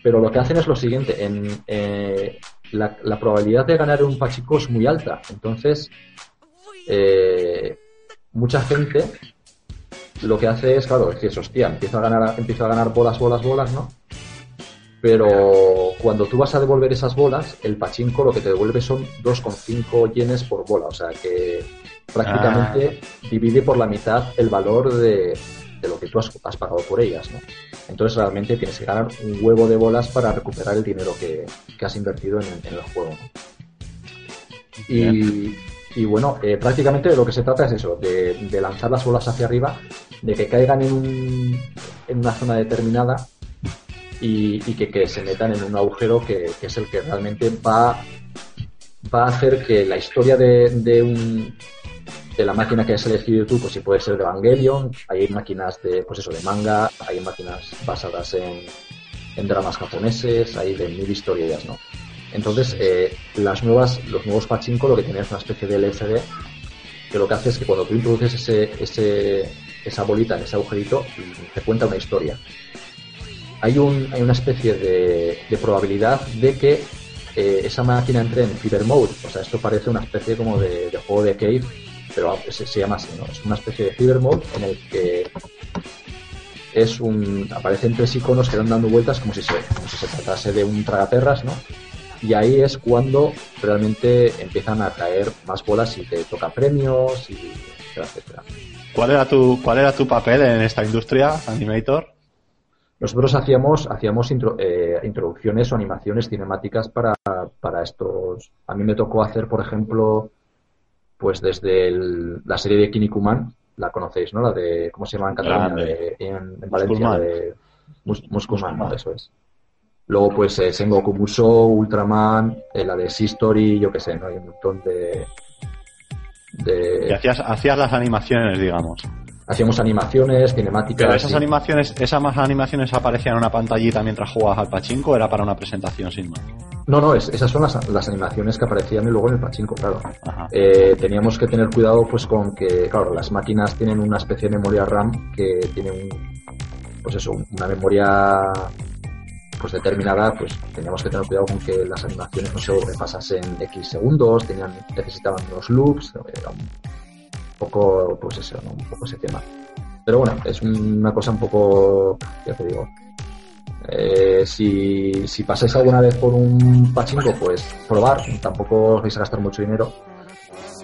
Pero lo que hacen es lo siguiente, en, eh, la, la probabilidad de ganar un pachico es muy alta. Entonces, eh, mucha gente lo que hace es, claro, decir, hostia, empiezo a ganar, empiezo a ganar bolas, bolas, bolas, ¿no? Pero cuando tú vas a devolver esas bolas, el pachinko lo que te devuelve son 2,5 yenes por bola. O sea que prácticamente divide por la mitad el valor de, de lo que tú has, has pagado por ellas, ¿no? Entonces realmente tienes que ganar un huevo de bolas para recuperar el dinero que, que has invertido en, en el juego. ¿no? Y, y bueno, eh, prácticamente de lo que se trata es eso, de, de lanzar las bolas hacia arriba, de que caigan en, un, en una zona determinada y, y que, que se metan en un agujero que, que es el que realmente va, va a hacer que la historia de, de un de la máquina que has elegido tú, pues si puede ser de Evangelion, hay máquinas de, pues eso, de manga, hay máquinas basadas en, en dramas japoneses, hay de mil historias, ¿no? Entonces, eh, las nuevas, los nuevos pachinko lo que tienen es una especie de LCD que lo que hace es que cuando tú introduces ese, ese, esa bolita en ese agujerito, te cuenta una historia. Hay, un, hay una especie de, de probabilidad de que eh, esa máquina entre en Fever Mode. O sea, esto parece una especie como de, de juego de cave, pero se, se llama así, ¿no? Es una especie de Fever Mode en el que es un aparecen tres iconos que van dando vueltas como si se, como si se tratase de un tragaperras, ¿no? Y ahí es cuando realmente empiezan a caer más bolas y te tocan premios y etcétera, etcétera.
¿Cuál era tu cuál era tu papel en esta industria, Animator?
Nosotros hacíamos, hacíamos intro- eh, introducciones o animaciones cinemáticas para, para estos. A mí me tocó hacer, por ejemplo, pues desde el- la serie de Kinnikuman, la conocéis, ¿no? La de, ¿cómo se llama en Cataluña? De- en, en Valencia, de Mus- Musculman, ¿no? Eso es. Luego, pues, eh, Sengoku Musou, Ultraman, eh, la de Sea Story, yo qué sé, ¿no? Hay un montón de. de
Y hacías hacías las animaciones, digamos.
Hacíamos animaciones, cinemáticas.
Pero esas
y-
animaciones, esas más animaciones aparecían en una pantallita mientras jugabas al pachinko, era para una presentación sin más.
No, no, es- esas son las, las animaciones que aparecían y luego en el pachinko, claro. Eh, teníamos que tener cuidado pues con que, claro, las máquinas tienen una especie de memoria RAM que tiene un, pues eso, una memoria pues determinada, pues teníamos que tener cuidado con que las animaciones no se sobrepasasen X segundos, tenían, necesitaban unos loops, era un poco, pues eso, ¿no? un poco ese tema. Pero bueno, es una cosa un poco, ya te digo, eh, si, si pasáis alguna vez por un pachinko, pues probar, tampoco os vais a gastar mucho dinero.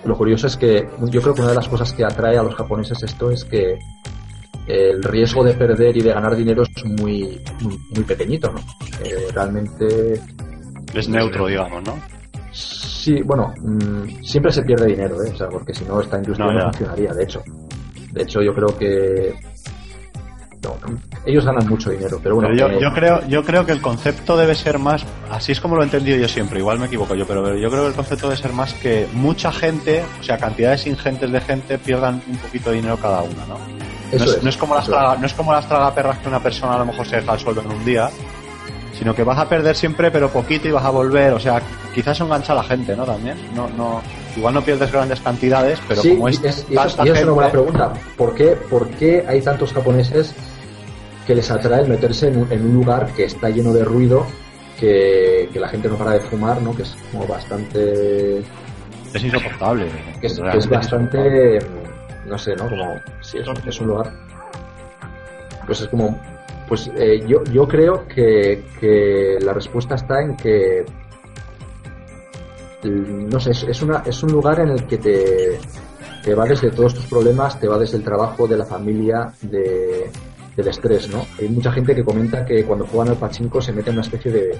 Lo curioso es que yo creo que una de las cosas que atrae a los japoneses esto es que el riesgo de perder y de ganar dinero es muy, muy, muy pequeñito, ¿no? Eh, realmente
Es neutro, digamos, ¿no?
Sí, bueno, mm, siempre se pierde dinero, ¿eh? O sea, porque si no, esta industria
No,
funcionaría, de hecho. De hecho, yo creo que. no, ellos ganan mucho dinero, pero bueno.
Pero yo,
eh,
yo creo, yo creo que el concepto debe ser más, así es como lo he entendido yo siempre, igual me equivoco yo, pero yo creo que el concepto debe ser más que mucha gente, o sea, cantidades ingentes de gente pierdan un poquito de dinero cada una, ¿no?
Eso
no, es,
es,
no es como las traga, no es como las tragaperras que una persona a lo mejor se deja el sueldo en un día, sino que vas a perder siempre pero poquito y vas a volver, o sea, quizás engancha a la gente, ¿no? También, no, no, igual no pierdes grandes cantidades, pero
sí,
como es,
y es, y
tanta
eso, y eso es una buena pregunta. ¿Por qué, ¿Por qué hay tantos japoneses que les atrae el meterse en un, en un lugar que está lleno de ruido, que, que la gente no para de fumar, ¿no? Que es como bastante.
es insoportable.
que es, que es
realmente
bastante no sé no como sí es, es un lugar pues es como pues eh, yo yo creo que, que la respuesta está en que no sé es, es una es un lugar en el que te te va desde todos tus problemas te va desde el trabajo de la familia de del estrés no hay mucha gente que comenta que cuando juegan al pachinko se mete en una especie de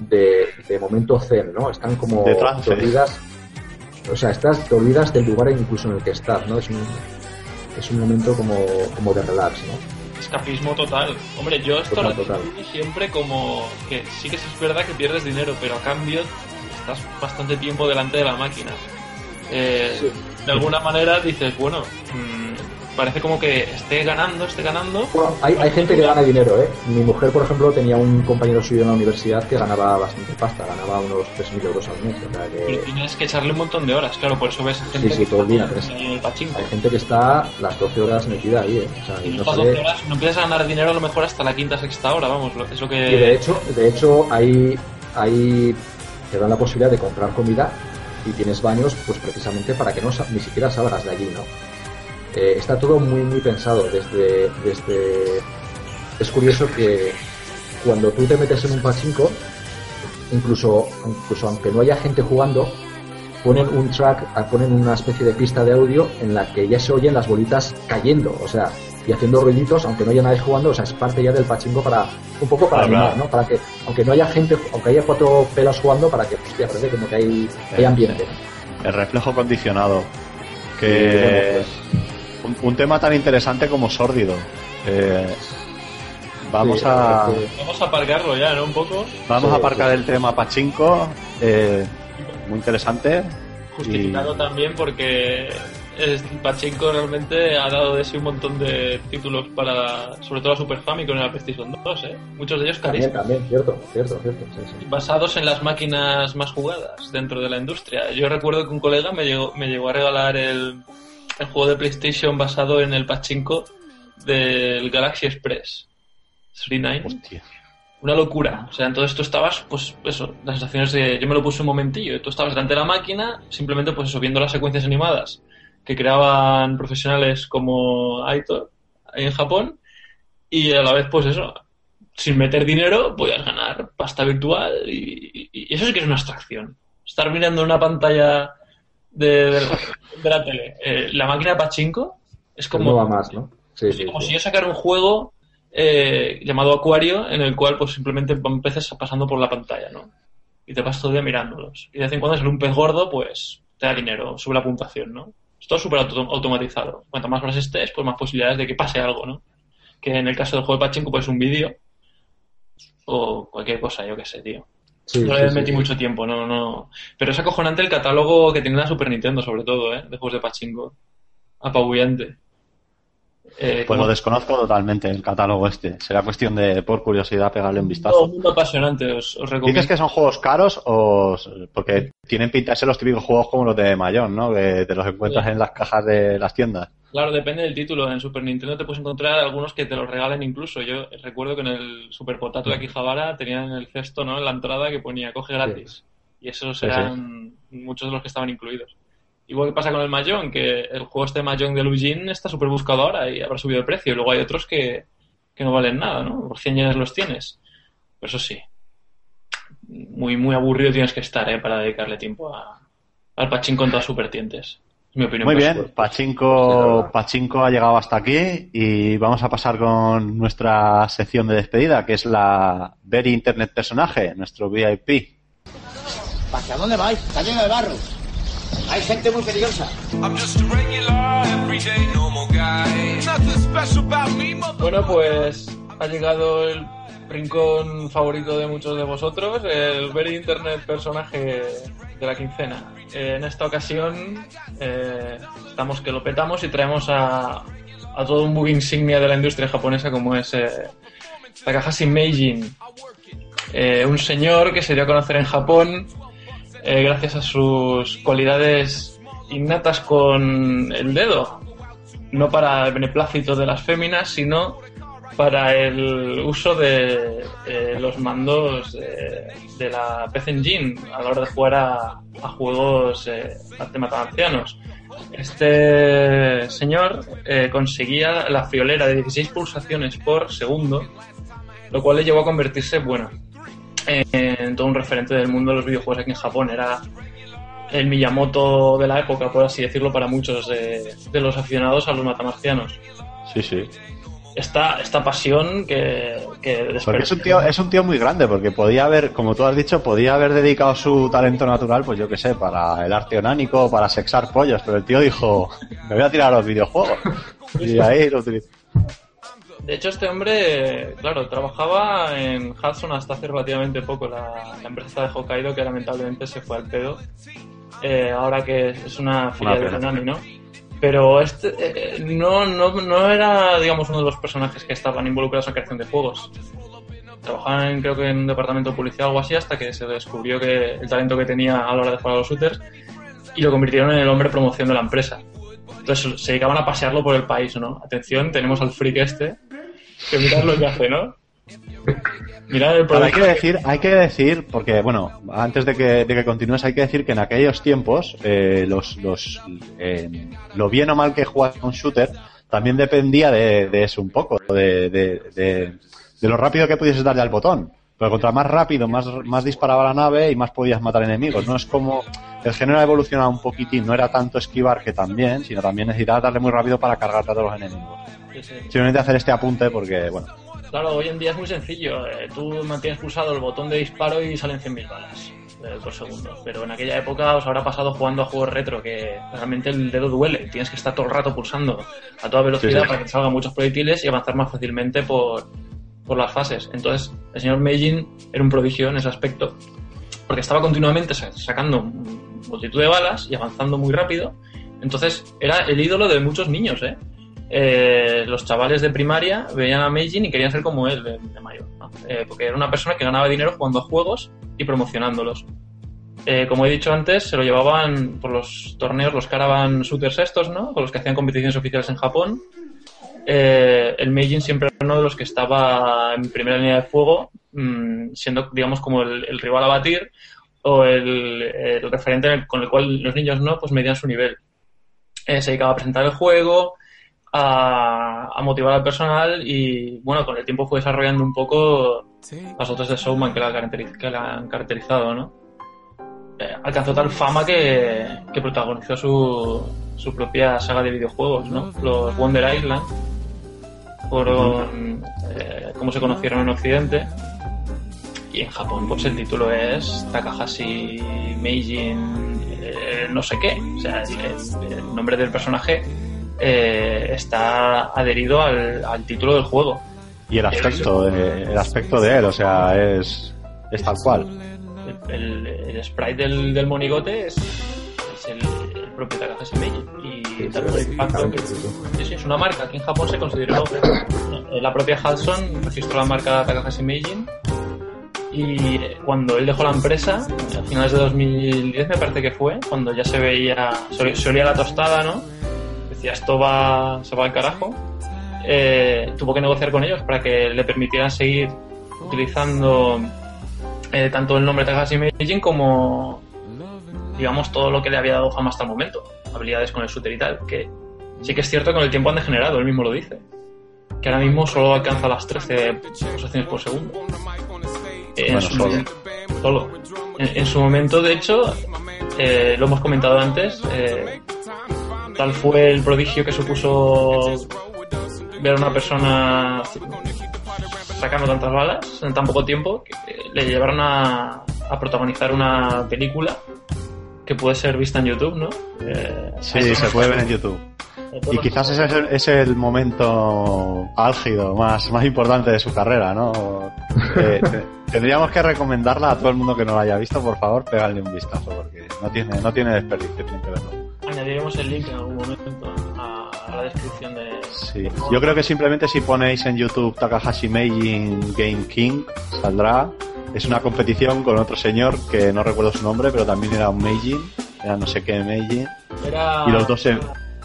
de, de momento zen no están como
De trance.
dormidas o sea, estás, te olvidas del lugar incluso en el que estás, ¿no? Es un, es un momento como, como de relax, ¿no?
Escapismo total. Hombre, yo esto lo siempre como que sí que es verdad que pierdes dinero, pero a cambio estás bastante tiempo delante de la máquina. Eh, De alguna manera dices, bueno, mm, parece como que esté ganando, esté ganando.
Bueno, hay, hay gente que gana dinero, ¿eh? Mi mujer, por ejemplo, tenía un compañero suyo en la universidad que ganaba bastante pasta, ganaba unos 3.000 euros al mes. O sea
Pero
que
tienes que echarle un montón de horas, claro, por eso ves gente
Sí, sí,
que
todo el día,
el
hay gente que está las 12 horas metida ahí, ¿eh? O sea,
Y
y no
luego
sale-
12 horas no empiezas a ganar dinero a lo mejor hasta la quinta, sexta hora, vamos, es lo que...
Y de hecho, de hecho hay, hay, te dan la posibilidad de comprar comida y tienes baños, pues precisamente para que no ni siquiera salgas de allí, ¿no? Eh, está todo muy, muy pensado desde, desde, es curioso que cuando tú te metes en un pachinko, incluso, incluso aunque no haya gente jugando, ponen un track, ponen una especie de pista de audio en la que ya se oyen las bolitas cayendo, o sea, y haciendo ruiditos, aunque no haya nadie jugando, o sea, es parte ya del pachinko para, un poco para
Claro,
animar. ¿no? Para que, aunque no haya gente, aunque haya cuatro pelas jugando, para que, hostia, parece como que hay, hay ambiente.
el reflejo condicionado. Que
bueno,
un, un tema tan interesante como sórdido. Eh, vamos
Sí,
a
Vamos a aparcarlo ya, ¿no? Un poco.
vamos
Sí,
a aparcar
sí.
el tema pachinko. eh, muy interesante.
Justificado también porque Pachinko realmente ha dado de sí un montón de títulos para, sobre todo la Super Famicom y la PlayStation 2, ¿eh? Muchos de ellos
También,
carísimos.
también, cierto, cierto, cierto, sí, sí.
Basados en las máquinas más jugadas dentro de la industria. Yo recuerdo que un colega me llegó, me llegó a regalar el, el juego de PlayStation basado en el Pachinko del Galaxy Express. 39.
Hostia.
Una locura. O sea, entonces tú estabas, pues eso, las sensaciones de. Yo me lo puse un momentillo. Tú estabas delante de la máquina, simplemente, pues eso, viendo las secuencias animadas que creaban profesionales como Aitor ahí en Japón. Y a la vez, pues eso, sin meter dinero, podías ganar pasta virtual. Y, y- y eso sí que es una abstracción. Estar mirando una pantalla de, de la, de la tele. Eh, la máquina pachinko es como,
No va más, ¿no? Sí, sí.
como
sí.
si yo sacara un juego eh, llamado Acuario en el cual pues simplemente van peces pasando por la pantalla, ¿no? Y te pasas todo el día mirándolos. Y de vez en cuando sale un pez gordo, pues te da dinero, sube la puntuación, ¿no? Es todo súper auto- automatizado. Cuanto más horas estés, pues más posibilidades de que pase algo, ¿no? Que en el caso del juego de Pachinko, pues un vídeo o cualquier cosa, yo qué sé, tío.
Sí,
no le
sí,
metí
sí.
mucho tiempo, no, no. Pero es acojonante el catálogo que tiene la Super Nintendo, sobre todo, ¿eh? De juegos de Pachinko. Apabullante. Eh,
Pues
como-
lo desconozco totalmente, el catálogo este. Será cuestión de, por curiosidad, pegarle un vistazo.
un mundo apasionante, os, os recomiendo.
¿Dices que son juegos caros o...? Porque tienen pinta de ser los típicos juegos como los de Mayón, ¿no? Que te los encuentras en las cajas de las tiendas.
Claro, depende del título. En Super Nintendo te puedes encontrar algunos que te los regalen incluso. Yo recuerdo que en el Super Potato de Akihabara tenían en el cesto, ¿no? En la entrada que ponía coge gratis. Y esos
Sí,
eran muchos de los que estaban incluidos. Igual que pasa con el Mahjong, que el juego este Mahjong de Lujin está súper buscado ahora y habrá subido de precio. Y luego hay otros que, que no valen nada, ¿no? Por 100 yenes los tienes. Pero eso sí, muy, muy aburrido tienes que estar, ¿eh? Para dedicarle tiempo a, al pachín con todas sus vertientes. Es mi opinión
Muy
personal.
bien, Pachinko,
verdad.
Pachinko ha llegado hasta aquí y vamos a pasar con nuestra sección de despedida, que es la Very Internet Personaje, nuestro VIP.
¿Hacia dónde vais? Está lleno de barro. Hay gente muy peligrosa.
I'm just a regular, everyday, normal guy. Nothing special about me, mother.
Bueno, pues ha llegado el rincón favorito de muchos de vosotros, el Very Internet personaje de la quincena. Eh, en esta ocasión eh, estamos que lo petamos y traemos a, todo un bug insignia de la industria japonesa como es eh, Takahashi Meijin, Eh, un señor que se dio a conocer en Japón eh, gracias a sus cualidades innatas con el dedo, no para el beneplácito de las féminas, sino para el uso de eh, los mandos de, de la PC Engine a la hora de jugar a, a juegos eh, matamancianos. Este señor eh, conseguía la friolera de 16 pulsaciones por segundo, lo cual le llevó a convertirse, bueno, en todo un referente del mundo de los videojuegos aquí en Japón. Era el Miyamoto de la época, por así decirlo, para muchos de, de los aficionados a los matamarcianos.
Sí, sí.
Esta, esta pasión que, que
Porque es un tío, es un tío muy grande, porque podía haber, como tú has dicho, podía haber dedicado su talento natural, pues yo qué sé, para el arte onánico, para sexar pollos, pero el tío dijo, me voy a tirar a los videojuegos. Y ahí lo utilizó.
De hecho, este hombre, claro, trabajaba en Hudson hasta hace relativamente poco, la, la empresa de Hokkaido, que lamentablemente se fue al pedo. Eh, ahora que es una filial de. Konami, ¿no? Pero este eh, no, no, no era, digamos, uno de los personajes que estaban involucrados en creación de juegos. Trabajaban, creo que en un departamento policial o algo así, hasta que se descubrió que el talento que tenía a la hora de jugar a los shooters y lo convirtieron en el hombre promoción de la empresa. Entonces se dedicaban a pasearlo por el país, ¿no? Atención, tenemos al freak este, que mirad lo que hace, ¿no? Mirad el
Ahora, hay que decir, hay que decir, porque bueno, antes de que, de que continúes, hay que decir que en aquellos tiempos eh, los, los, eh, lo bien o mal que jugaba un shooter también dependía de, de eso un poco, de, de, de, de lo rápido que pudieses darle al botón. Pero contra más rápido, más, más disparaba la nave y más podías matar enemigos. No es como el género ha evolucionado un poquitín, no era tanto esquivar que también, sino también necesitabas darle muy rápido para cargarte a todos los enemigos. Simplemente hacer este apunte porque, bueno,
Claro, hoy en día es muy sencillo. eh, tú mantienes pulsado el botón de disparo y salen 100.000 balas eh, por segundo. Pero en aquella época os habrá pasado jugando a juegos retro que realmente el dedo duele. Tienes que estar todo el rato pulsando a toda velocidad
Sí, sí.
para que salgan muchos proyectiles y avanzar más fácilmente por, por las fases. Entonces, el señor Meijin era un prodigio en ese aspecto. Porque estaba continuamente sa- sacando multitud de balas y avanzando muy rápido. Entonces, era el ídolo de muchos niños, ¿eh? Eh, los chavales de primaria veían a Meijin y querían ser como él de, de mayor. Eh, porque era una persona que ganaba dinero jugando juegos y promocionándolos. Eh, como he dicho antes, se lo llevaban por los torneos, los caravan shooters estos, ¿no? Con los que hacían competiciones oficiales en Japón. El Meijin siempre era uno de los que estaba en primera línea de fuego, mm, siendo, digamos, como el, rival a batir o el, referente con el cual los niños no, pues medían su nivel. Se dedicaba a presentar el juego, a, a motivar al personal y bueno, con el tiempo fue desarrollando un poco las otras de Showman que la, caracteri- que la han caracterizado, ¿no? eh, alcanzó tal fama que, que protagonizó su, su propia saga de videojuegos, ¿no? Los Wonder Island fueron eh, como se conocieron en Occidente y en Japón pues el título es Takahashi Meijin eh, no sé qué o sea el, el nombre del personaje eh, está adherido al, al título del juego.
Y el aspecto, de, el aspecto de él, o sea, es, es tal cual.
el, el- el sprite del, del monigote es, es el, el propio Takahashi Meiji y también el impacto que- sí, sí, es una marca. Aquí en Japón se consideró eh, la propia Hudson registró la marca Takahashi Meijin y eh, cuando él dejó la empresa a finales de 2010 me parece que fue cuando ya se veía se olía la tostada no decía esto va se va al carajo eh, tuvo que negociar con ellos para que le permitieran seguir utilizando eh, tanto el nombre Takahashi Meijin como digamos todo lo que le había dado fama hasta el momento habilidades con el shooter y tal que sí que es cierto que con el tiempo han degenerado él mismo lo dice que ahora mismo solo alcanza las 13 pulsaciones por segundo en
Bueno,
su
solo.
momento- solo. En, en su momento de hecho eh, lo hemos comentado antes eh, tal fue el prodigio que supuso ver a una persona sacando tantas balas en tan poco tiempo que le llevaron a, a protagonizar una película que puede ser vista en YouTube, ¿no? Eh,
Sí, se puede ver en YouTube. Y quizás ese es el, es el momento álgido más, más importante de su carrera, ¿no? Eh, te- tendríamos que recomendarla a todo el mundo que no la haya visto, por favor, pegarle un vistazo, porque no tiene, no tiene desperdicio, tienen que verlo.
Añadiremos el link en algún momento a, a la descripción de...
Sí. Yo creo que simplemente si ponéis en YouTube Takahashi Meijin Game King, saldrá. Es una competición con otro señor que no recuerdo su nombre, pero también era un Meijin, era no sé qué Meijin.
Era
Y los dos se,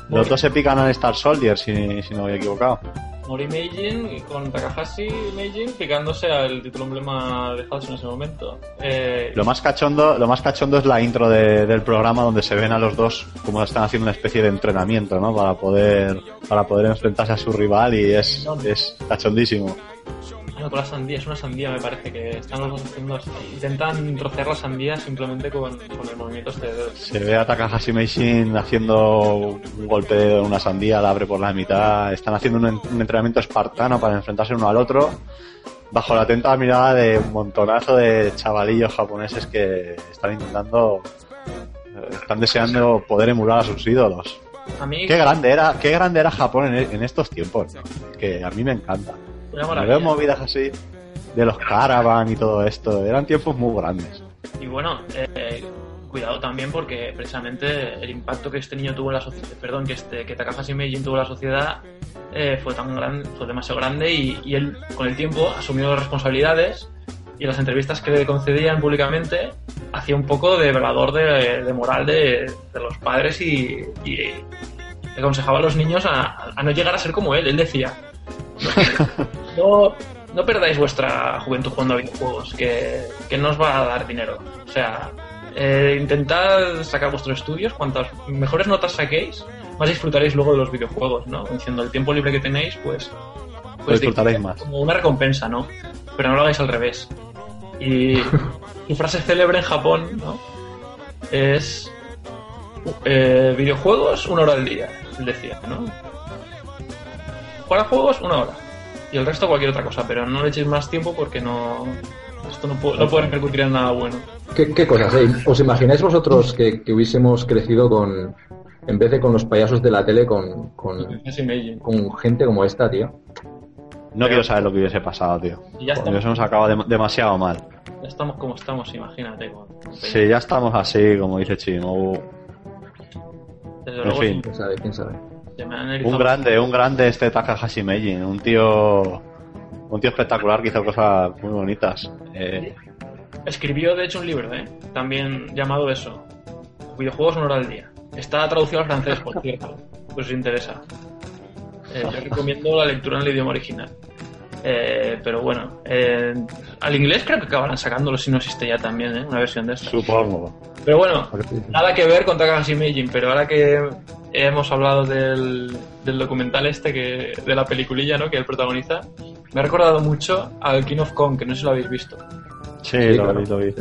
los dos se pican al Star Soldier, si, si no me he equivocado.
Mori Meijin con Takahashi Meijin picándose al título emblema de Hudson en ese momento. Eh,
Lo más cachondo, lo más cachondo es la intro de- del programa donde se ven a los dos como están haciendo una especie de entrenamiento, ¿no? Para poder, para poder enfrentarse a su rival y es, es cachondísimo.
No, con la sandía, es una sandía me parece que están los dos haciendo. Intentan trocear la sandía simplemente con, con el movimiento este de dedos.
Se ve a Takahashi Meishin haciendo un golpe de una sandía, la abre por la mitad. Están haciendo un, en- un entrenamiento espartano para enfrentarse uno al otro. Bajo la atenta mirada de un montonazo de chavalillos japoneses que están intentando, eh, están deseando poder emular a sus ídolos.
A mí,
Qué grande era, qué grande era Japón en, en estos tiempos, ¿no? que a mí me encanta.
Una
veo movidas así de los caravan y todo esto. Eran tiempos muy grandes.
Y bueno, eh, cuidado también porque precisamente el impacto que este niño tuvo en la sociedad, perdón, que este que Takahashi Meijin tuvo en la sociedad eh, fue tan grande, fue demasiado grande y, y él con el tiempo asumió las responsabilidades y las entrevistas que le concedían públicamente hacía un poco de velador de, de moral de, de los padres y, y aconsejaba a los niños a, a no llegar a ser como él. Él decía, no, no perdáis vuestra juventud jugando a videojuegos, que, que no os va a dar dinero. O sea, eh, intentad sacar vuestros estudios, cuantas mejores notas saquéis, más disfrutaréis luego de los videojuegos, ¿no? Diciendo el tiempo libre que tenéis, pues...
Lo disfrutaréis más.
Como una recompensa, ¿no? Pero no lo hagáis al revés. Y su frase célebre en Japón, ¿no? Es... eh, videojuegos una hora al día, él decía, ¿no? Jugar a juegos una hora. Y el resto cualquier otra cosa, pero no le echéis más tiempo porque no... Esto no puede, no puede repercutir en nada bueno.
¿Qué, qué cosas? eh? ¿Os imagináis vosotros que, que hubiésemos crecido con, en vez de con los payasos de la tele, con, con, gente como esta, tío?
No quiero saber lo que hubiese pasado, tío.
Y ya
nos acaba dem- demasiado mal.
Ya estamos como estamos, imagínate. con-
Sí, ya estamos así, como dice Chimo.
Desde
En
luego,
fin.
¿Quién sabe? ¿Quién sabe?
Un grande, un grande este Takahashi Meijin. Un tío, un tío espectacular que hizo cosas muy bonitas. Eh,
Escribió, de hecho, un libro, ¿eh? También llamado eso. Videojuegos una hora al día. Está traducido al francés, por cierto. Pues si os interesa. Eh, yo recomiendo la lectura en el idioma original. Eh, pero bueno, eh, al inglés creo que acabarán sacándolo si no existe ya también, ¿eh? Una versión de esto.
supongo.
Pero bueno, nada que ver con Takahashi Meijin, pero ahora que hemos hablado del, del documental este, que de la peliculilla ¿no? que él protagoniza, me ha recordado mucho al King of Kong, que no sé si lo habéis visto.
Sí,
Sí,
lo
claro.
vi, lo vi.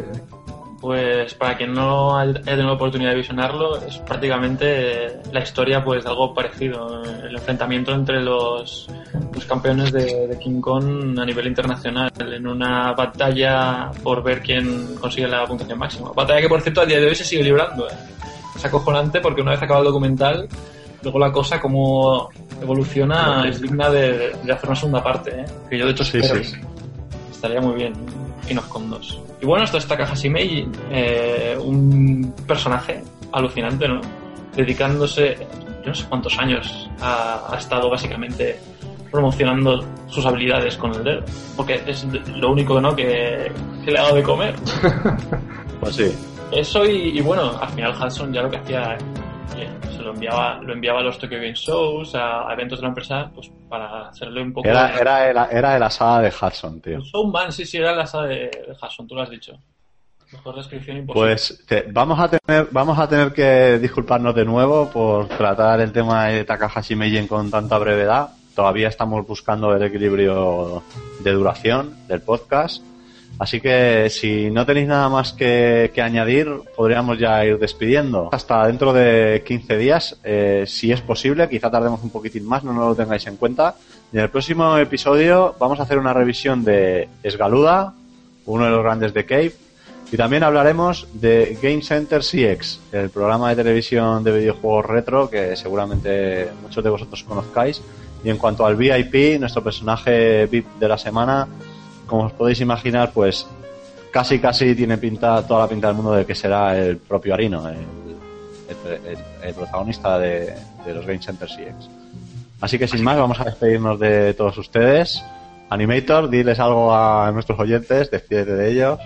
Pues para quien no haya tenido la oportunidad de visionarlo, es prácticamente la historia pues de algo parecido. El enfrentamiento entre los, los campeones de, de King Kong a nivel internacional en una batalla por ver quién consigue la puntuación máxima. Batalla que por cierto a día de hoy se sigue librando. ¿eh? Es acojonante porque una vez acabado el documental, luego la cosa como evoluciona es digna de, de hacer una segunda parte. ¿eh? Que yo de hecho
Sí,
espero.
sí.
Estaría muy bien. Kinos con dos. Y bueno, esto está Takahashi Meiji, eh, un personaje alucinante, ¿no? Dedicándose, yo no sé cuántos años ha, ha estado básicamente promocionando sus habilidades con el dedo. Porque es lo único ¿no? que, que le ha dado de comer.
Pues sí.
Eso y, y bueno, al final Hudson ya lo que hacía, eh, lo enviaba, lo enviaba a los Tokyo Game Shows, a, a eventos de la empresa, pues para hacerle un poco...
Era, era, era, era de la saga de Hudson, tío.
Showman, sí, sí, era la saga de, de Hudson, tú lo has dicho. Mejor descripción imposible.
Pues te- vamos a tener vamos a tener que disculparnos de nuevo por tratar el tema de Takahashi Meijin con tanta brevedad. Todavía estamos buscando el equilibrio de duración del podcast. Así que si no tenéis nada más que, que añadir, podríamos ya ir despidiendo. Hasta dentro de 15 días, eh, si es posible, quizá tardemos un poquitín más, no lo tengáis en cuenta. En el próximo episodio vamos a hacer una revisión de Esgaluda, uno de los grandes de Cave, y también hablaremos de Game Center CX, el programa de televisión de videojuegos retro que seguramente muchos de vosotros conozcáis. Y en cuanto al VIP, nuestro personaje VIP de la semana, como os podéis imaginar, pues casi casi tiene pinta, toda la pinta del mundo de que será el propio Arino, el, el- el- el protagonista de, de los Game Center CX. Así que sin más, vamos a despedirnos de todos ustedes. Animator, diles algo a nuestros oyentes, despídete de ellos.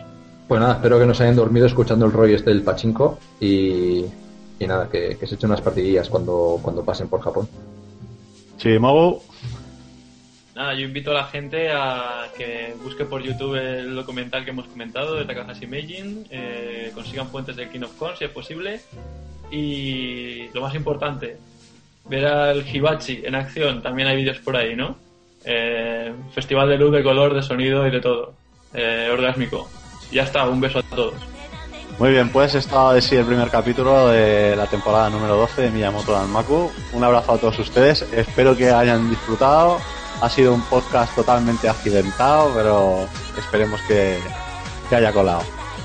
Pues nada, espero que nos hayan dormido escuchando el rollo este del pachinko y, y nada, que, que se echen unas partidillas cuando, cuando pasen por Japón.
Chimogu,
Nada, yo invito a la gente a que busque por YouTube el documental que hemos comentado de Takahashi Meijin, eh, consigan fuentes del King of Con si es posible y lo más importante, ver al Hibachi en acción, también hay vídeos por ahí, ¿no? Eh, festival de luz, de color, de sonido y de todo. Eh, orgásmico. Ya está, un beso a todos.
Muy bien, pues estaba de sí el primer capítulo de la temporada número 12 de Miyamoto Danmaku. Un abrazo a todos ustedes, espero que hayan disfrutado. Ha sido un podcast totalmente accidentado, pero esperemos que, que haya colado.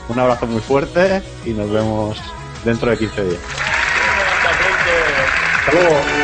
Un abrazo muy fuerte y nos vemos dentro de 15 días.
Hasta
luego.「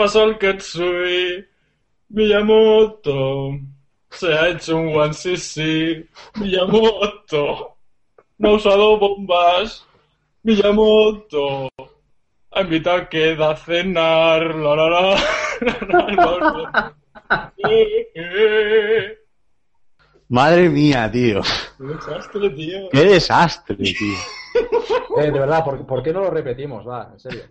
pasado el Ketsui. Miyamoto se ha hecho un one cc. Miyamoto no ha usado bombas. Miyamoto ha invitado a Keda a cenar. La, la, la.
Madre mía, tío.
Qué desastre, tío.
Qué desastre, tío.
Eh, de verdad, ¿por, por qué no lo repetimos? Va, en serio.